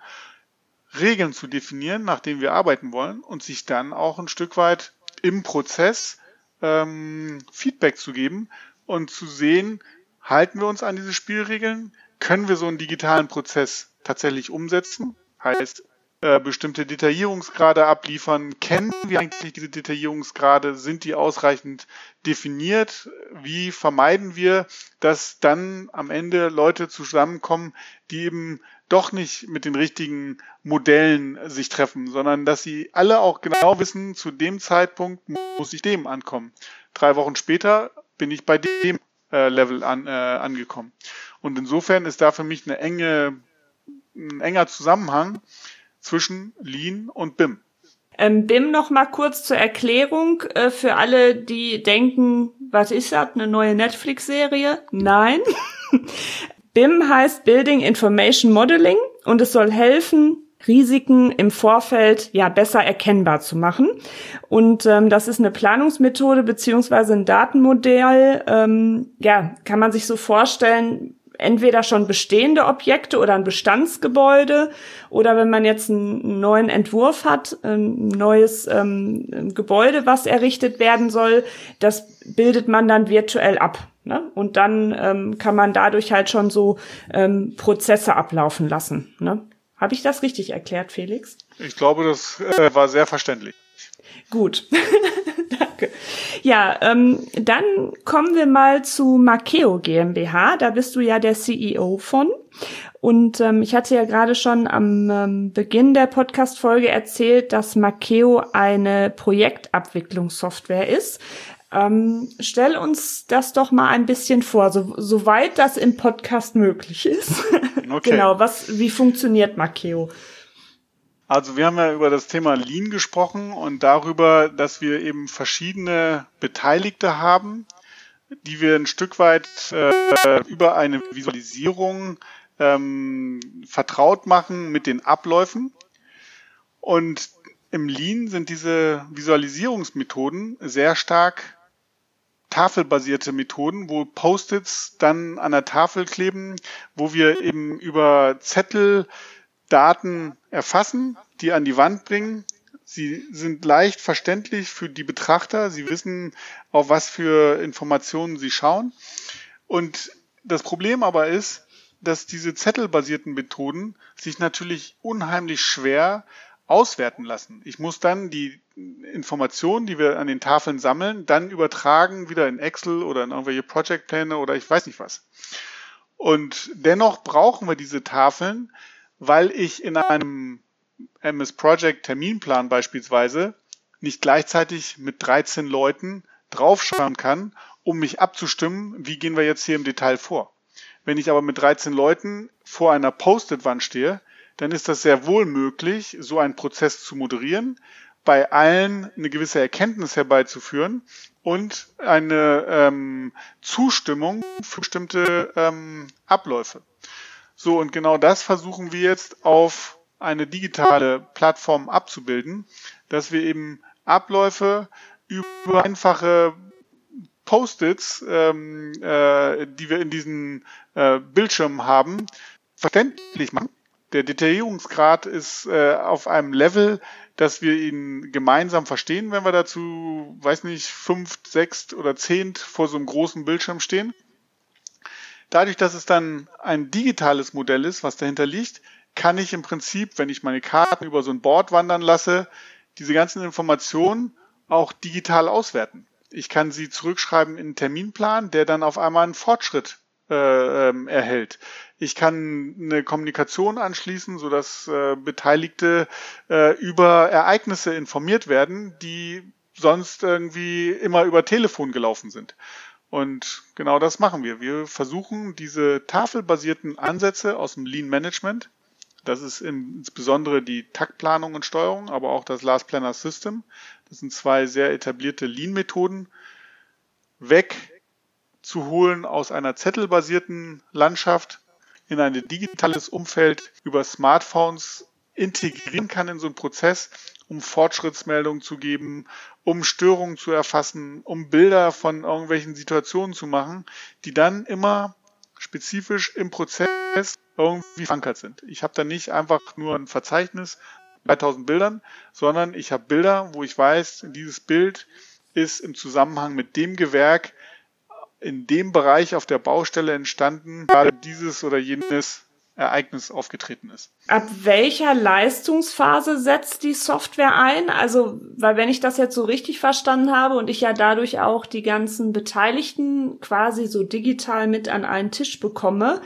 Regeln zu definieren, nach denen wir arbeiten wollen und sich dann auch ein Stück weit im Prozess ähm, Feedback zu geben und zu sehen, halten wir uns an diese Spielregeln, können wir so einen digitalen Prozess tatsächlich umsetzen, heißt äh, bestimmte Detaillierungsgrade abliefern. Kennen wir eigentlich diese Detaillierungsgrade? Sind die ausreichend definiert? Wie vermeiden wir, dass dann am Ende Leute zusammenkommen, die eben doch nicht mit den richtigen Modellen sich treffen, sondern dass sie alle auch genau wissen, zu dem Zeitpunkt muss ich dem ankommen. Drei Wochen später bin ich bei dem äh, Level an, äh, angekommen. Und insofern ist da für mich eine enge, ein enger Zusammenhang zwischen Lean und BIM. Ähm, BIM noch mal kurz zur Erklärung äh, für alle, die denken, was ist das, eine neue Netflix-Serie? Nein. BIM heißt Building Information Modeling und es soll helfen, Risiken im Vorfeld ja besser erkennbar zu machen. Und ähm, das ist eine Planungsmethode beziehungsweise ein Datenmodell. Ähm, ja, kann man sich so vorstellen, entweder schon bestehende Objekte oder ein Bestandsgebäude oder wenn man jetzt einen neuen Entwurf hat, ein neues ähm, Gebäude, was errichtet werden soll, das bildet man dann virtuell ab. Ne? Und dann ähm, kann man dadurch halt schon so ähm, Prozesse ablaufen lassen. Ne? Habe ich das richtig erklärt, Felix? Ich glaube, das äh, war sehr verständlich. Gut. Danke. Ja, ähm, dann kommen wir mal zu Makeo GmbH. Da bist du ja der CEO von. Und ähm, ich hatte ja gerade schon am ähm, Beginn der Podcast-Folge erzählt, dass Makeo eine Projektabwicklungssoftware ist. Ähm, stell uns das doch mal ein bisschen vor, so, soweit das im Podcast möglich ist. Okay. genau, was, wie funktioniert Makeo? Also wir haben ja über das Thema Lean gesprochen und darüber, dass wir eben verschiedene Beteiligte haben, die wir ein Stück weit äh, über eine Visualisierung ähm, vertraut machen mit den Abläufen. Und im Lean sind diese Visualisierungsmethoden sehr stark tafelbasierte Methoden, wo Post-its dann an der Tafel kleben, wo wir eben über Zettel Daten erfassen, die an die Wand bringen. Sie sind leicht verständlich für die Betrachter. Sie wissen, auf was für Informationen sie schauen. Und das Problem aber ist, dass diese zettelbasierten Methoden sich natürlich unheimlich schwer auswerten lassen. Ich muss dann die Informationen, die wir an den Tafeln sammeln, dann übertragen wieder in Excel oder in irgendwelche Projectpläne oder ich weiß nicht was. Und dennoch brauchen wir diese Tafeln, weil ich in einem MS Project Terminplan beispielsweise nicht gleichzeitig mit 13 Leuten draufschauen kann, um mich abzustimmen, wie gehen wir jetzt hier im Detail vor. Wenn ich aber mit 13 Leuten vor einer Post-it-Wand stehe, dann ist das sehr wohl möglich, so einen Prozess zu moderieren, bei allen eine gewisse Erkenntnis herbeizuführen und eine ähm, Zustimmung für bestimmte ähm, Abläufe. So, und genau das versuchen wir jetzt auf eine digitale Plattform abzubilden, dass wir eben Abläufe über einfache Post-its, ähm, äh, die wir in diesen äh, Bildschirmen haben, verständlich machen der Detaillierungsgrad ist äh, auf einem Level, dass wir ihn gemeinsam verstehen, wenn wir dazu, weiß nicht, fünf, sechs oder zehnt vor so einem großen Bildschirm stehen. Dadurch, dass es dann ein digitales Modell ist, was dahinter liegt, kann ich im Prinzip, wenn ich meine Karten über so ein Board wandern lasse, diese ganzen Informationen auch digital auswerten. Ich kann sie zurückschreiben in einen Terminplan, der dann auf einmal einen Fortschritt äh, ähm, erhält. Ich kann eine Kommunikation anschließen, sodass äh, Beteiligte äh, über Ereignisse informiert werden, die sonst irgendwie immer über Telefon gelaufen sind. Und genau das machen wir. Wir versuchen diese tafelbasierten Ansätze aus dem Lean Management, das ist insbesondere die Taktplanung und Steuerung, aber auch das Last Planner System. Das sind zwei sehr etablierte Lean-Methoden, weg zu holen aus einer zettelbasierten Landschaft in ein digitales Umfeld über Smartphones integrieren kann in so einen Prozess, um Fortschrittsmeldungen zu geben, um Störungen zu erfassen, um Bilder von irgendwelchen Situationen zu machen, die dann immer spezifisch im Prozess irgendwie verankert sind. Ich habe da nicht einfach nur ein Verzeichnis 3000 Bildern, sondern ich habe Bilder, wo ich weiß, dieses Bild ist im Zusammenhang mit dem Gewerk in dem Bereich auf der Baustelle entstanden, gerade dieses oder jenes Ereignis aufgetreten ist. Ab welcher Leistungsphase setzt die Software ein? Also, weil wenn ich das jetzt so richtig verstanden habe und ich ja dadurch auch die ganzen Beteiligten quasi so digital mit an einen Tisch bekomme,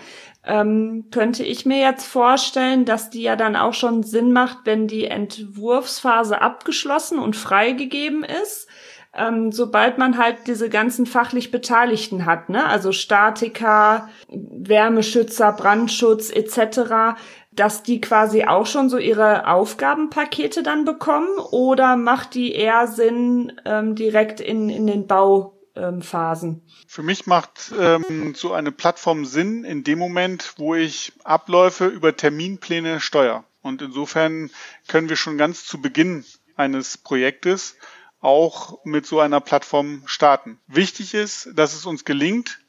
ähm, könnte ich mir jetzt vorstellen, dass die ja dann auch schon Sinn macht, wenn die Entwurfsphase abgeschlossen und freigegeben ist ähm, sobald man halt diese ganzen fachlich Beteiligten hat, ne? also Statiker, Wärmeschützer, Brandschutz etc., dass die quasi auch schon so ihre Aufgabenpakete dann bekommen oder macht die eher Sinn ähm, direkt in, in den Bauphasen? Für mich macht ähm, so eine Plattform Sinn in dem Moment, wo ich Abläufe über Terminpläne steuere. Und insofern können wir schon ganz zu Beginn eines Projektes auch mit so einer Plattform starten. Wichtig ist, dass es uns gelingt,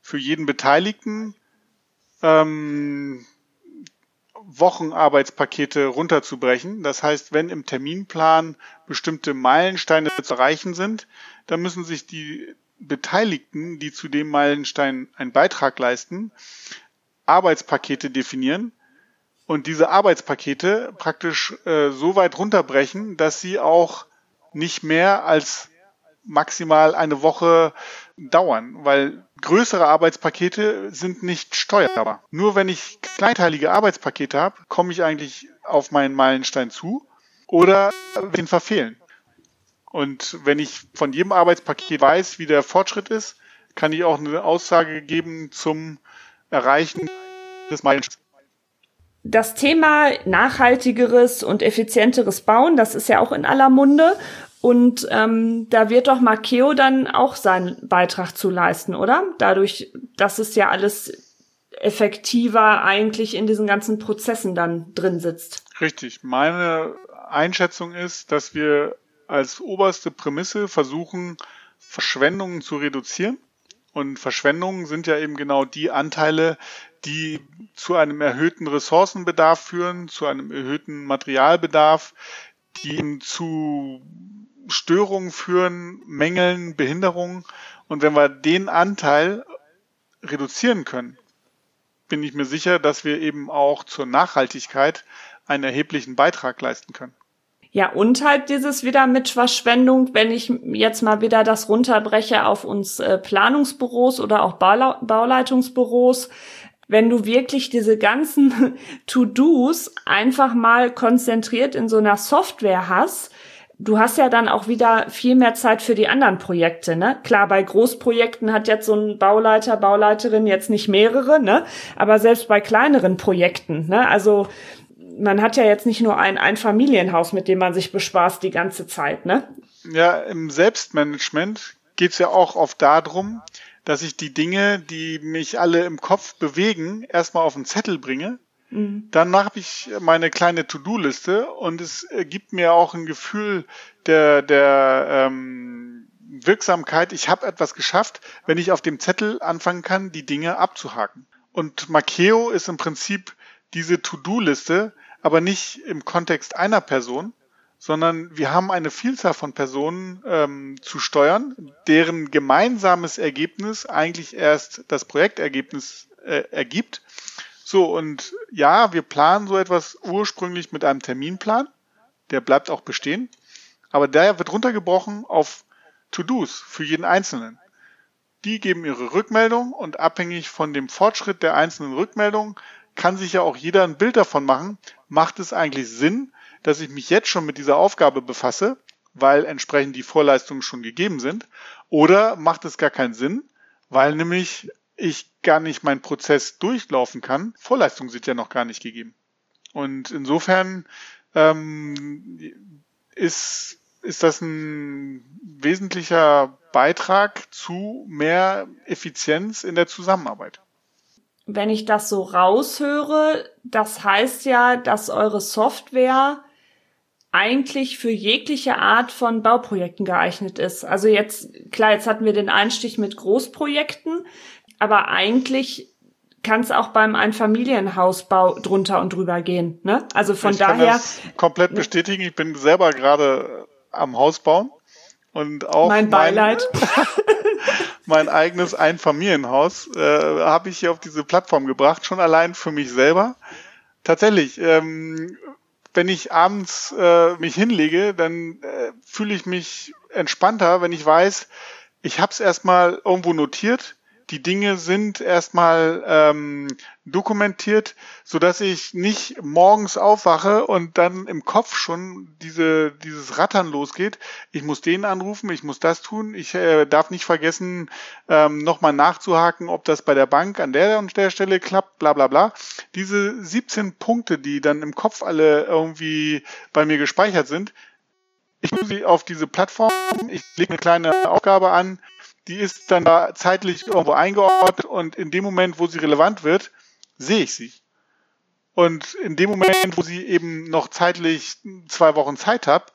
für jeden Beteiligten ähm, Wochenarbeitspakete runterzubrechen. Das heißt, wenn im Terminplan bestimmte Meilensteine zu erreichen sind, dann müssen sich die Beteiligten, die zu dem Meilenstein einen Beitrag leisten, Arbeitspakete definieren und diese Arbeitspakete praktisch äh, so weit runterbrechen, dass sie auch nicht mehr als maximal eine Woche dauern, weil größere Arbeitspakete sind nicht steuerbar. Nur wenn ich kleinteilige Arbeitspakete habe, komme ich eigentlich auf meinen Meilenstein zu oder den verfehlen. Und wenn ich von jedem Arbeitspaket weiß, wie der Fortschritt ist, kann ich auch eine Aussage geben zum Erreichen des Meilensteins. Das Thema nachhaltigeres und effizienteres Bauen, das ist ja auch in aller Munde. Und ähm, da wird doch Makeo dann auch seinen Beitrag zu leisten, oder? Dadurch, dass es ja alles effektiver eigentlich in diesen ganzen Prozessen dann drin sitzt. Richtig. Meine Einschätzung ist, dass wir als oberste Prämisse versuchen, Verschwendungen zu reduzieren. Und Verschwendungen sind ja eben genau die Anteile, die zu einem erhöhten Ressourcenbedarf führen, zu einem erhöhten Materialbedarf, die zu Störungen führen, Mängeln, Behinderungen. Und wenn wir den Anteil reduzieren können, bin ich mir sicher, dass wir eben auch zur Nachhaltigkeit einen erheblichen Beitrag leisten können. Ja, und halt dieses wieder mit Verschwendung, wenn ich jetzt mal wieder das runterbreche auf uns äh, Planungsbüros oder auch Bauleitungsbüros, wenn du wirklich diese ganzen To-Dos einfach mal konzentriert in so einer Software hast, du hast ja dann auch wieder viel mehr Zeit für die anderen Projekte, ne? Klar, bei Großprojekten hat jetzt so ein Bauleiter, Bauleiterin jetzt nicht mehrere, ne? Aber selbst bei kleineren Projekten, ne? Also man hat ja jetzt nicht nur ein Einfamilienhaus, mit dem man sich bespaßt die ganze Zeit, ne? Ja, im Selbstmanagement geht's ja auch oft darum, dass ich die Dinge, die mich alle im Kopf bewegen, erstmal auf den Zettel bringe Mhm. Dann habe ich meine kleine To-Do-Liste und es gibt mir auch ein Gefühl der, der ähm, Wirksamkeit. Ich habe etwas geschafft, wenn ich auf dem Zettel anfangen kann, die Dinge abzuhaken. Und Makeo ist im Prinzip diese To-Do-Liste, aber nicht im Kontext einer Person, sondern wir haben eine Vielzahl von Personen ähm, zu steuern, deren gemeinsames Ergebnis eigentlich erst das Projektergebnis äh, ergibt. So, und ja, wir planen so etwas ursprünglich mit einem Terminplan. Der bleibt auch bestehen. Aber der wird runtergebrochen auf To-Dos für jeden Einzelnen. Die geben ihre Rückmeldung und abhängig von dem Fortschritt der einzelnen Rückmeldung kann sich ja auch jeder ein Bild davon machen. Macht es eigentlich Sinn, dass ich mich jetzt schon mit dieser Aufgabe befasse, weil entsprechend die Vorleistungen schon gegeben sind? Oder macht es gar keinen Sinn, weil nämlich ich gar nicht meinen Prozess durchlaufen kann. Vorleistungen sind ja noch gar nicht gegeben. Und insofern ähm, ist, ist das ein wesentlicher Beitrag zu mehr Effizienz in der Zusammenarbeit. Wenn ich das so raushöre, das heißt ja, dass eure Software eigentlich für jegliche Art von Bauprojekten geeignet ist. Also jetzt, klar, jetzt hatten wir den Einstich mit Großprojekten aber eigentlich kann es auch beim Einfamilienhausbau drunter und drüber gehen. Ne? Also von ich daher. Kann das komplett bestätigen. Ich bin selber gerade am Haus bauen und auch mein Beileid. Mein, mein eigenes Einfamilienhaus äh, habe ich hier auf diese Plattform gebracht, schon allein für mich selber. Tatsächlich, ähm, wenn ich abends äh, mich hinlege, dann äh, fühle ich mich entspannter, wenn ich weiß, ich habe es erstmal irgendwo notiert die Dinge sind erstmal ähm, dokumentiert, so dass ich nicht morgens aufwache und dann im Kopf schon diese, dieses Rattern losgeht. Ich muss den anrufen, ich muss das tun, ich äh, darf nicht vergessen, ähm, nochmal nachzuhaken, ob das bei der Bank an der und der Stelle klappt, bla bla bla. Diese 17 Punkte, die dann im Kopf alle irgendwie bei mir gespeichert sind, ich muss sie auf diese Plattform, ich lege eine kleine Aufgabe an, die ist dann da zeitlich irgendwo eingeordnet und in dem Moment, wo sie relevant wird, sehe ich sie. Und in dem Moment, wo sie eben noch zeitlich zwei Wochen Zeit hat,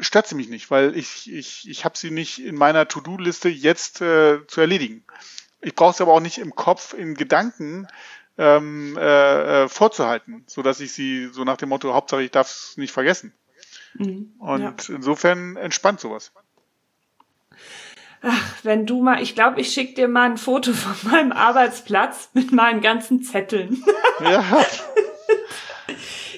stört sie mich nicht, weil ich, ich, ich habe sie nicht in meiner To-Do-Liste jetzt äh, zu erledigen. Ich brauche sie aber auch nicht im Kopf, in Gedanken ähm, äh, äh, vorzuhalten, so dass ich sie so nach dem Motto, Hauptsache ich darf es nicht vergessen. Mhm, Und ja. insofern entspannt sowas. Ach, wenn du mal, ich glaube, ich schick dir mal ein Foto von meinem Arbeitsplatz mit meinen ganzen Zetteln. Ja.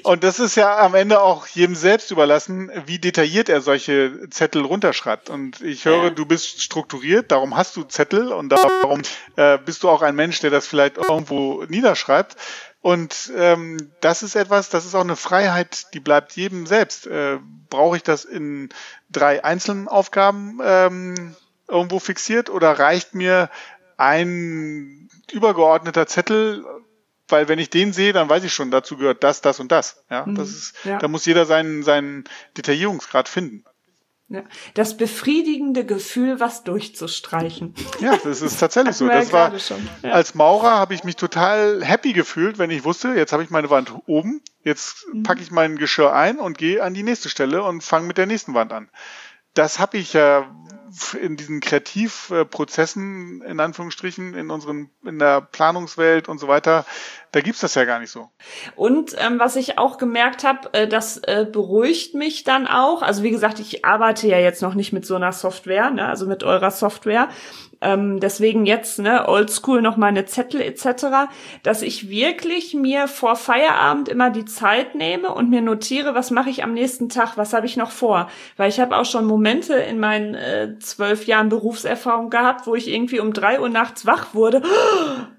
Und das ist ja am Ende auch jedem selbst überlassen, wie detailliert er solche Zettel runterschreibt. Und ich höre, ja. du bist strukturiert, darum hast du Zettel und darum äh, bist du auch ein Mensch, der das vielleicht irgendwo niederschreibt. Und ähm, das ist etwas, das ist auch eine Freiheit, die bleibt jedem selbst. Äh, Brauche ich das in drei einzelnen Aufgaben ähm, irgendwo fixiert oder reicht mir ein übergeordneter Zettel, weil wenn ich den sehe, dann weiß ich schon, dazu gehört das, das und das. Ja, mhm. das ist, ja. da muss jeder seinen, seinen Detaillierungsgrad finden. Ja, das befriedigende Gefühl, was durchzustreichen. Ja, das ist tatsächlich so. Das war ja. als Maurer habe ich mich total happy gefühlt, wenn ich wusste, jetzt habe ich meine Wand oben, jetzt mhm. packe ich mein Geschirr ein und gehe an die nächste Stelle und fange mit der nächsten Wand an. Das habe ich ja in diesen Kreativprozessen, in Anführungsstrichen, in unseren, in der Planungswelt und so weiter, da gibt's das ja gar nicht so. Und ähm, was ich auch gemerkt habe, äh, das äh, beruhigt mich dann auch. Also wie gesagt, ich arbeite ja jetzt noch nicht mit so einer Software, ne, also mit eurer Software. Ähm, deswegen jetzt, ne, oldschool noch meine Zettel etc., dass ich wirklich mir vor Feierabend immer die Zeit nehme und mir notiere, was mache ich am nächsten Tag, was habe ich noch vor. Weil ich habe auch schon Momente in meinen äh, zwölf Jahren Berufserfahrung gehabt, wo ich irgendwie um drei Uhr nachts wach wurde.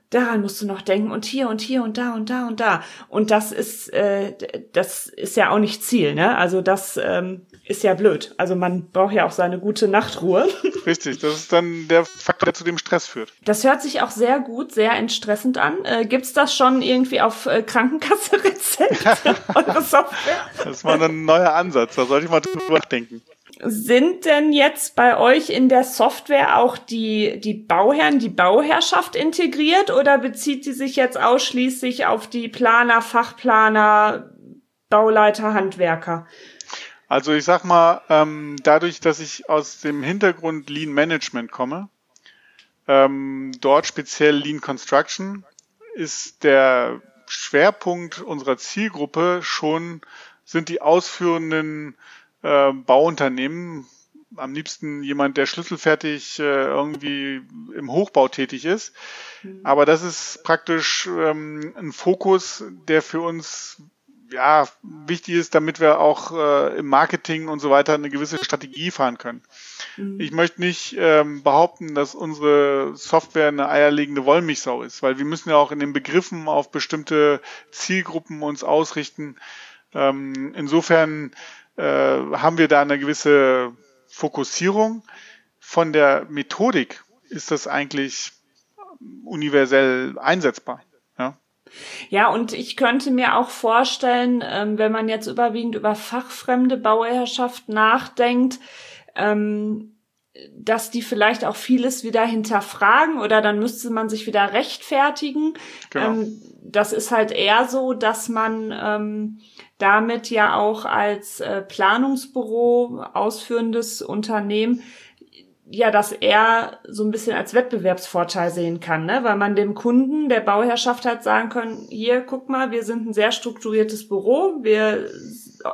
Daran musst du noch denken und hier und hier und da und da und da. Und das ist, äh, das ist ja auch nicht Ziel, ne? Also das ähm, ist ja blöd. Also man braucht ja auch seine gute Nachtruhe. Richtig, das ist dann der Faktor, der zu dem Stress führt. Das hört sich auch sehr gut, sehr entstressend an. Äh, gibt's das schon irgendwie auf äh, Krankenkasse-Rezept? Das war ein neuer Ansatz, da sollte ich mal drüber nachdenken. Sind denn jetzt bei euch in der Software auch die, die Bauherren, die Bauherrschaft integriert oder bezieht sie sich jetzt ausschließlich auf die Planer, Fachplaner, Bauleiter, Handwerker? Also ich sag mal, ähm, dadurch, dass ich aus dem Hintergrund Lean Management komme, ähm, dort speziell Lean Construction, ist der Schwerpunkt unserer Zielgruppe schon, sind die ausführenden äh, Bauunternehmen, am liebsten jemand, der schlüsselfertig äh, irgendwie im Hochbau tätig ist. Mhm. Aber das ist praktisch ähm, ein Fokus, der für uns ja wichtig ist, damit wir auch äh, im Marketing und so weiter eine gewisse Strategie fahren können. Mhm. Ich möchte nicht ähm, behaupten, dass unsere Software eine eierlegende Wollmilchsau ist, weil wir müssen ja auch in den Begriffen auf bestimmte Zielgruppen uns ausrichten. Ähm, insofern äh, haben wir da eine gewisse Fokussierung. Von der Methodik ist das eigentlich universell einsetzbar. Ja. Und ich könnte mir auch vorstellen, ähm, wenn man jetzt überwiegend über fachfremde Bauherrschaft nachdenkt, ähm, dass die vielleicht auch vieles wieder hinterfragen oder dann müsste man sich wieder rechtfertigen. Genau. Ähm, das ist halt eher so, dass man ähm, damit ja auch als äh, Planungsbüro, ausführendes Unternehmen, ja, dass er so ein bisschen als Wettbewerbsvorteil sehen kann, ne? weil man dem Kunden, der Bauherrschaft halt sagen können, hier, guck mal, wir sind ein sehr strukturiertes Büro, wir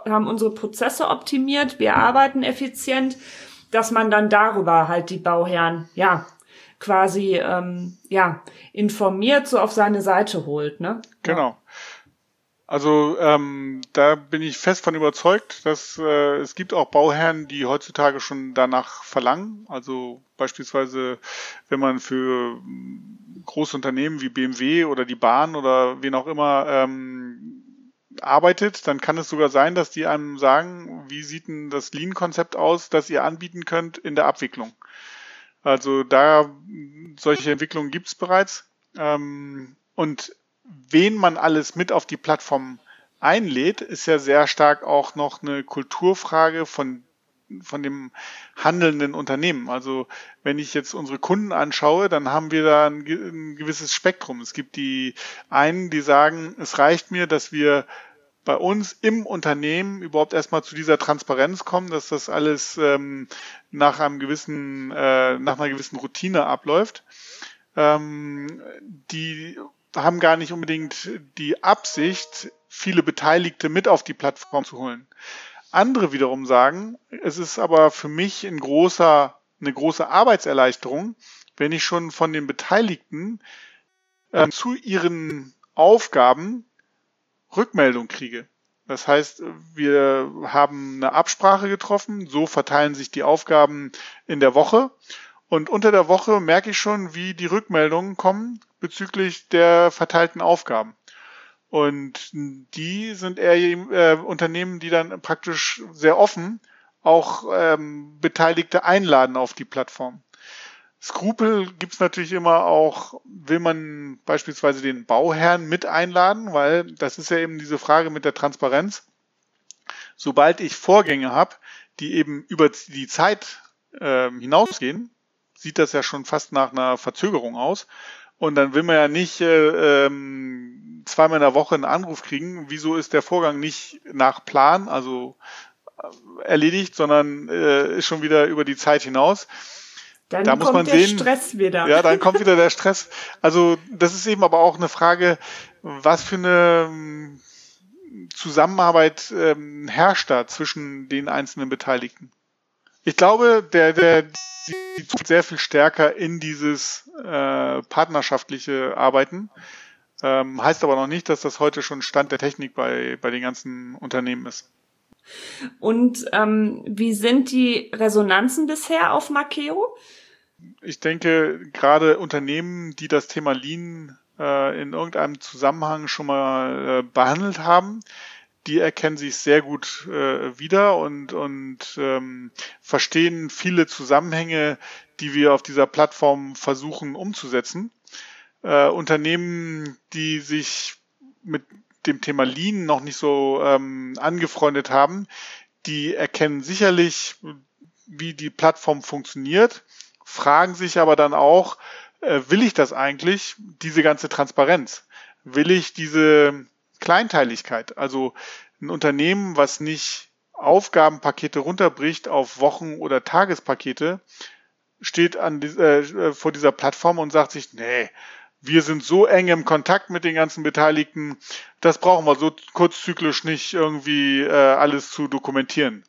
haben unsere Prozesse optimiert, wir arbeiten effizient, dass man dann darüber halt die Bauherren, ja, quasi, ähm, ja, informiert, so auf seine Seite holt, ne? Genau. Also ähm, da bin ich fest von überzeugt, dass äh, es gibt auch Bauherren, die heutzutage schon danach verlangen. Also beispielsweise, wenn man für große Unternehmen wie BMW oder die Bahn oder wen auch immer ähm, arbeitet, dann kann es sogar sein, dass die einem sagen, wie sieht denn das Lean-Konzept aus, das ihr anbieten könnt in der Abwicklung. Also da solche Entwicklungen gibt es bereits. Ähm, und wen man alles mit auf die Plattform einlädt, ist ja sehr stark auch noch eine Kulturfrage von von dem handelnden Unternehmen. Also wenn ich jetzt unsere Kunden anschaue, dann haben wir da ein, ein, gewisses Spektrum. Es gibt die einen, die sagen, es reicht mir, dass wir bei uns im Unternehmen überhaupt erstmal zu dieser Transparenz kommen, dass das alles ähm, nach einem gewissen, äh, nach einer gewissen Routine abläuft. Ähm, die haben gar nicht unbedingt die Absicht, viele Beteiligte mit auf die Plattform zu holen. Andere wiederum sagen, es ist aber für mich ein großer, eine große Arbeitserleichterung, wenn ich schon von den Beteiligten äh, zu ihren Aufgaben Rückmeldung kriege. Das heißt, wir haben eine Absprache getroffen, so verteilen sich die Aufgaben in der Woche. Und unter der Woche merke ich schon, wie die Rückmeldungen kommen bezüglich der verteilten Aufgaben. Und die sind eher äh, Unternehmen, die dann praktisch sehr offen auch ähm, Beteiligte einladen auf die Plattform. Skrupel gibt's natürlich immer auch, will man beispielsweise den Bauherrn mit einladen, weil das ist ja eben diese Frage mit der Transparenz. Sobald ich Vorgänge habe, die eben über die Zeit äh, hinausgehen, sieht das ja schon fast nach einer Verzögerung aus. Und dann will man ja nicht äh, ähm, zweimal in der Woche einen Anruf kriegen, wieso ist der Vorgang nicht nach Plan, also äh, erledigt, sondern äh, ist schon wieder über die Zeit hinaus. Dann da muss man sehen, Stress wieder. Ja, dann kommt wieder der Stress. Also das ist eben aber auch eine Frage, was für eine ähm, Zusammenarbeit ähm, herrscht da zwischen den einzelnen Beteiligten. Ich glaube, der, der die sehr viel stärker in dieses äh, partnerschaftliche Arbeiten. Ähm, heißt aber noch nicht, dass das heute schon Stand der Technik bei, bei den ganzen Unternehmen ist. Und ähm, wie sind die Resonanzen bisher auf Makeo? Ich denke, gerade Unternehmen, die das Thema Lean äh, in irgendeinem Zusammenhang schon mal äh, behandelt haben, die erkennen sich sehr gut äh, wieder und, und ähm, verstehen viele Zusammenhänge, die wir auf dieser Plattform versuchen umzusetzen. Äh, Unternehmen, die sich mit dem Thema Lean noch nicht so ähm, angefreundet haben, die erkennen sicherlich, wie die Plattform funktioniert, fragen sich aber dann auch, äh, will ich das eigentlich, diese ganze Transparenz? Will ich diese Kleinteiligkeit? Also ein Unternehmen, was nicht Aufgabenpakete runterbricht auf Wochen- oder Tagespakete, steht an, äh, vor dieser Plattform und sagt sich, nee, wir sind so eng im Kontakt mit den ganzen Beteiligten, das brauchen wir so kurzzyklisch nicht irgendwie äh, alles zu dokumentieren.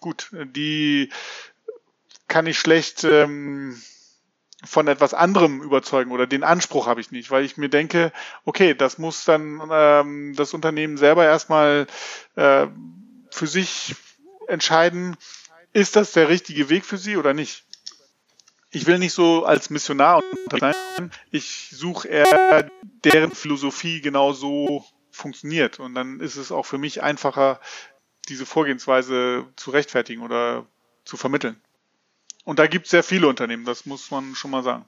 Gut, die kann ich schlecht ähm, von etwas anderem überzeugen oder den Anspruch habe ich nicht, weil ich mir denke, okay, das muss dann ähm, das Unternehmen selber erstmal äh, für sich entscheiden, ist das der richtige Weg für sie oder nicht ich will nicht so als Missionar sein. Ich suche eher, deren Philosophie genau so funktioniert. Und dann ist es auch für mich einfacher, diese Vorgehensweise zu rechtfertigen oder zu vermitteln. Und da gibt es sehr viele Unternehmen, das muss man schon mal sagen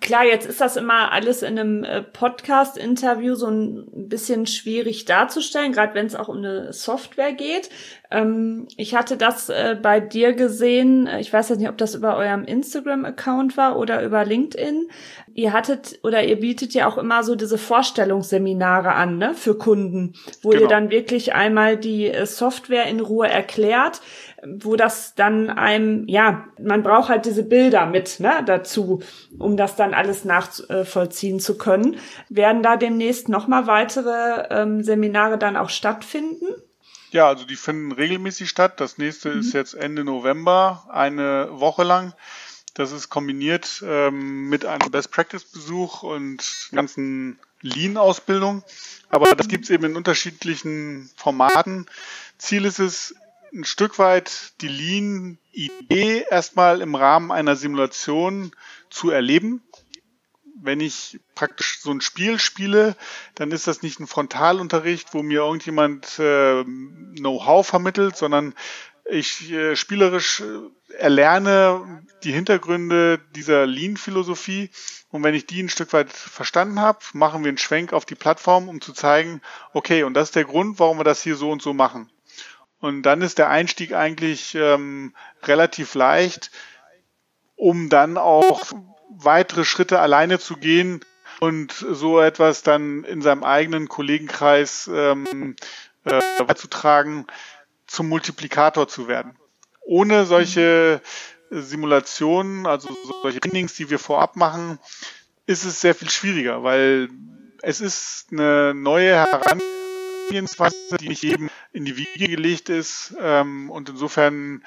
klar, jetzt ist das immer alles in einem äh, Podcast-Interview so ein bisschen schwierig darzustellen, gerade wenn es auch um eine Software geht. Ähm, ich hatte das äh, bei dir gesehen, äh, ich weiß jetzt nicht, ob das über eurem Instagram-Account war oder über LinkedIn. Ihr hattet oder ihr bietet ja auch immer so diese Vorstellungsseminare an, ne, für Kunden, wo genau. ihr dann wirklich einmal die Software in Ruhe erklärt wo das dann einem, ja, man braucht halt diese Bilder mit ne, dazu, um das dann alles nachvollziehen zu können. Werden da demnächst nochmal weitere ähm, Seminare dann auch stattfinden? Ja, also die finden regelmäßig statt. Das nächste mhm. ist jetzt Ende November, eine Woche lang. Das ist kombiniert ähm, mit einem Best-Practice-Besuch und ganzen Lean-Ausbildung. Aber das gibt's eben in unterschiedlichen Formaten. Ziel ist es, ein Stück weit die Lean-Idee erstmal im Rahmen einer Simulation zu erleben. Wenn ich praktisch so ein Spiel spiele, dann ist das nicht ein Frontalunterricht, wo mir irgendjemand äh, Know-how vermittelt, sondern ich äh, spielerisch äh, erlerne die Hintergründe dieser Lean-Philosophie und wenn ich die ein Stück weit verstanden habe, machen wir einen Schwenk auf die Plattform, um zu zeigen, okay, und das ist der Grund, warum wir das hier so und so machen. Und dann ist der Einstieg eigentlich ähm, relativ leicht, um dann auch weitere Schritte alleine zu gehen und so etwas dann in seinem eigenen Kollegenkreis ähm, äh, beizutragen, zum Multiplikator zu werden. Ohne solche Simulationen, also solche Trainings, die wir vorab machen, ist es sehr viel schwieriger, weil es ist eine neue Herangehensweise Herangehensweise, die nicht jedem in die Wiege gelegt ist. Ähm, und insofern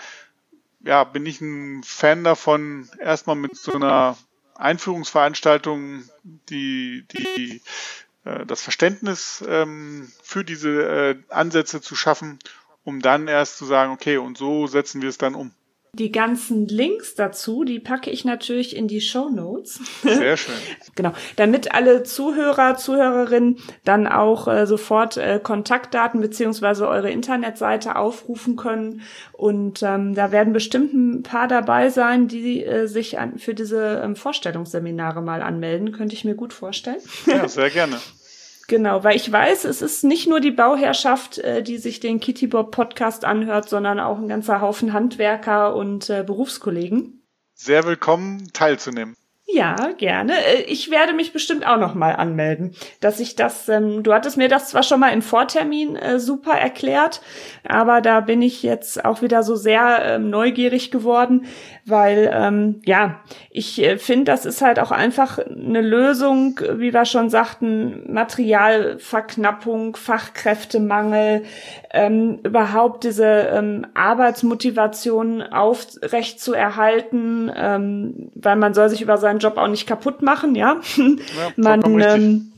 ja, bin ich ein Fan davon, erstmal mit so einer Einführungsveranstaltung die, die äh, das Verständnis ähm, für diese äh, Ansätze zu schaffen, um dann erst zu sagen, okay, und so setzen wir es dann um. Die ganzen Links dazu, die packe ich natürlich in die Show Notes. Sehr schön. genau, damit alle Zuhörer, Zuhörerinnen dann auch äh, sofort äh, Kontaktdaten beziehungsweise eure Internetseite aufrufen können. Und ähm, da werden bestimmt ein paar dabei sein, die äh, sich an, für diese ähm, Vorstellungsseminare mal anmelden. Könnte ich mir gut vorstellen. Ja, sehr gerne. Genau, weil ich weiß, es ist nicht nur die Bauherrschaft, äh, die sich den Kitty Bob Podcast anhört, sondern auch ein ganzer Haufen Handwerker und äh, Berufskollegen. Sehr willkommen, teilzunehmen. Ja, gerne. Äh, ich werde mich bestimmt auch noch mal anmelden, dass ich das. Ähm, du hattest mir das zwar schon mal im Vortermin äh, super erklärt, aber da bin ich jetzt auch wieder so sehr ähm, neugierig geworden, weil ähm, ja, ich äh, finde, das ist halt auch einfach eine Lösung, wie wir schon sagten, Materialverknappung, Fachkräftemangel, ähm, überhaupt diese ähm, Arbeitsmotivation aufrecht zu erhalten, ähm, weil man soll sich über seinen Job auch nicht kaputt machen, ja. ja man ähm,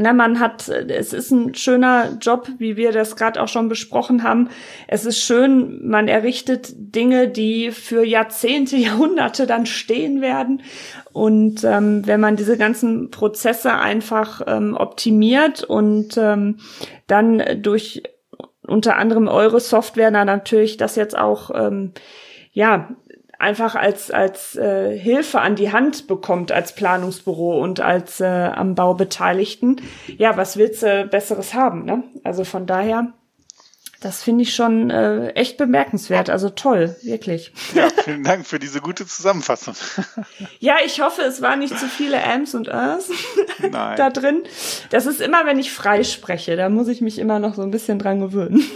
na, man hat, es ist ein schöner Job, wie wir das gerade auch schon besprochen haben. Es ist schön, man errichtet Dinge, die für Jahrzehnte, Jahrhunderte dann stehen werden. Und ähm, wenn man diese ganzen Prozesse einfach ähm, optimiert und ähm, dann durch unter anderem eure Software dann natürlich das jetzt auch ähm, ja einfach als als äh, Hilfe an die Hand bekommt als Planungsbüro und als äh, am Bau Beteiligten, ja, was willst du besseres haben, ne? Also von daher das finde ich schon äh, echt bemerkenswert, also toll, wirklich. Ja, vielen Dank für diese gute Zusammenfassung. ja, ich hoffe, es waren nicht zu viele Ams und Ers da drin. Das ist immer, wenn ich frei spreche, da muss ich mich immer noch so ein bisschen dran gewöhnen.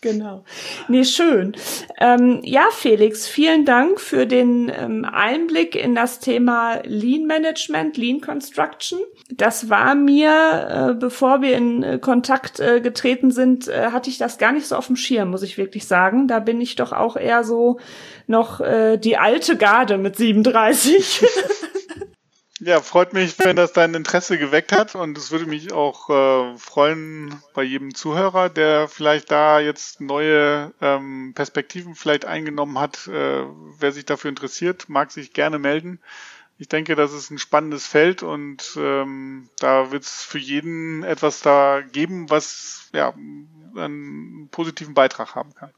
Genau. Nee, schön. Ähm, ja, Felix, vielen Dank für den ähm, Einblick in das Thema Lean Management, Lean Construction. Das war mir, äh, bevor wir in äh, Kontakt äh, getreten sind, äh, hatte ich das gar nicht so auf dem Schirm, muss ich wirklich sagen. Da bin ich doch auch eher so noch äh, die alte Garde mit 37. Ja, freut mich, wenn das dein Interesse geweckt hat und es würde mich auch äh, freuen bei jedem Zuhörer, der vielleicht da jetzt neue ähm, Perspektiven vielleicht eingenommen hat. Äh, wer sich dafür interessiert, mag sich gerne melden. Ich denke, das ist ein spannendes Feld und ähm, da wird es für jeden etwas da geben, was ja einen positiven Beitrag haben kann.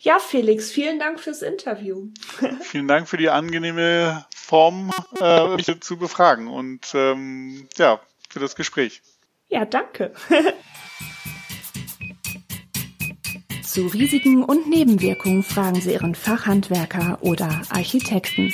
Ja, Felix, vielen Dank fürs Interview. vielen Dank für die angenehme Form, äh, mich zu befragen und ähm, ja, für das Gespräch. Ja, danke. Zu Risiken und Nebenwirkungen fragen Sie Ihren Fachhandwerker oder Architekten.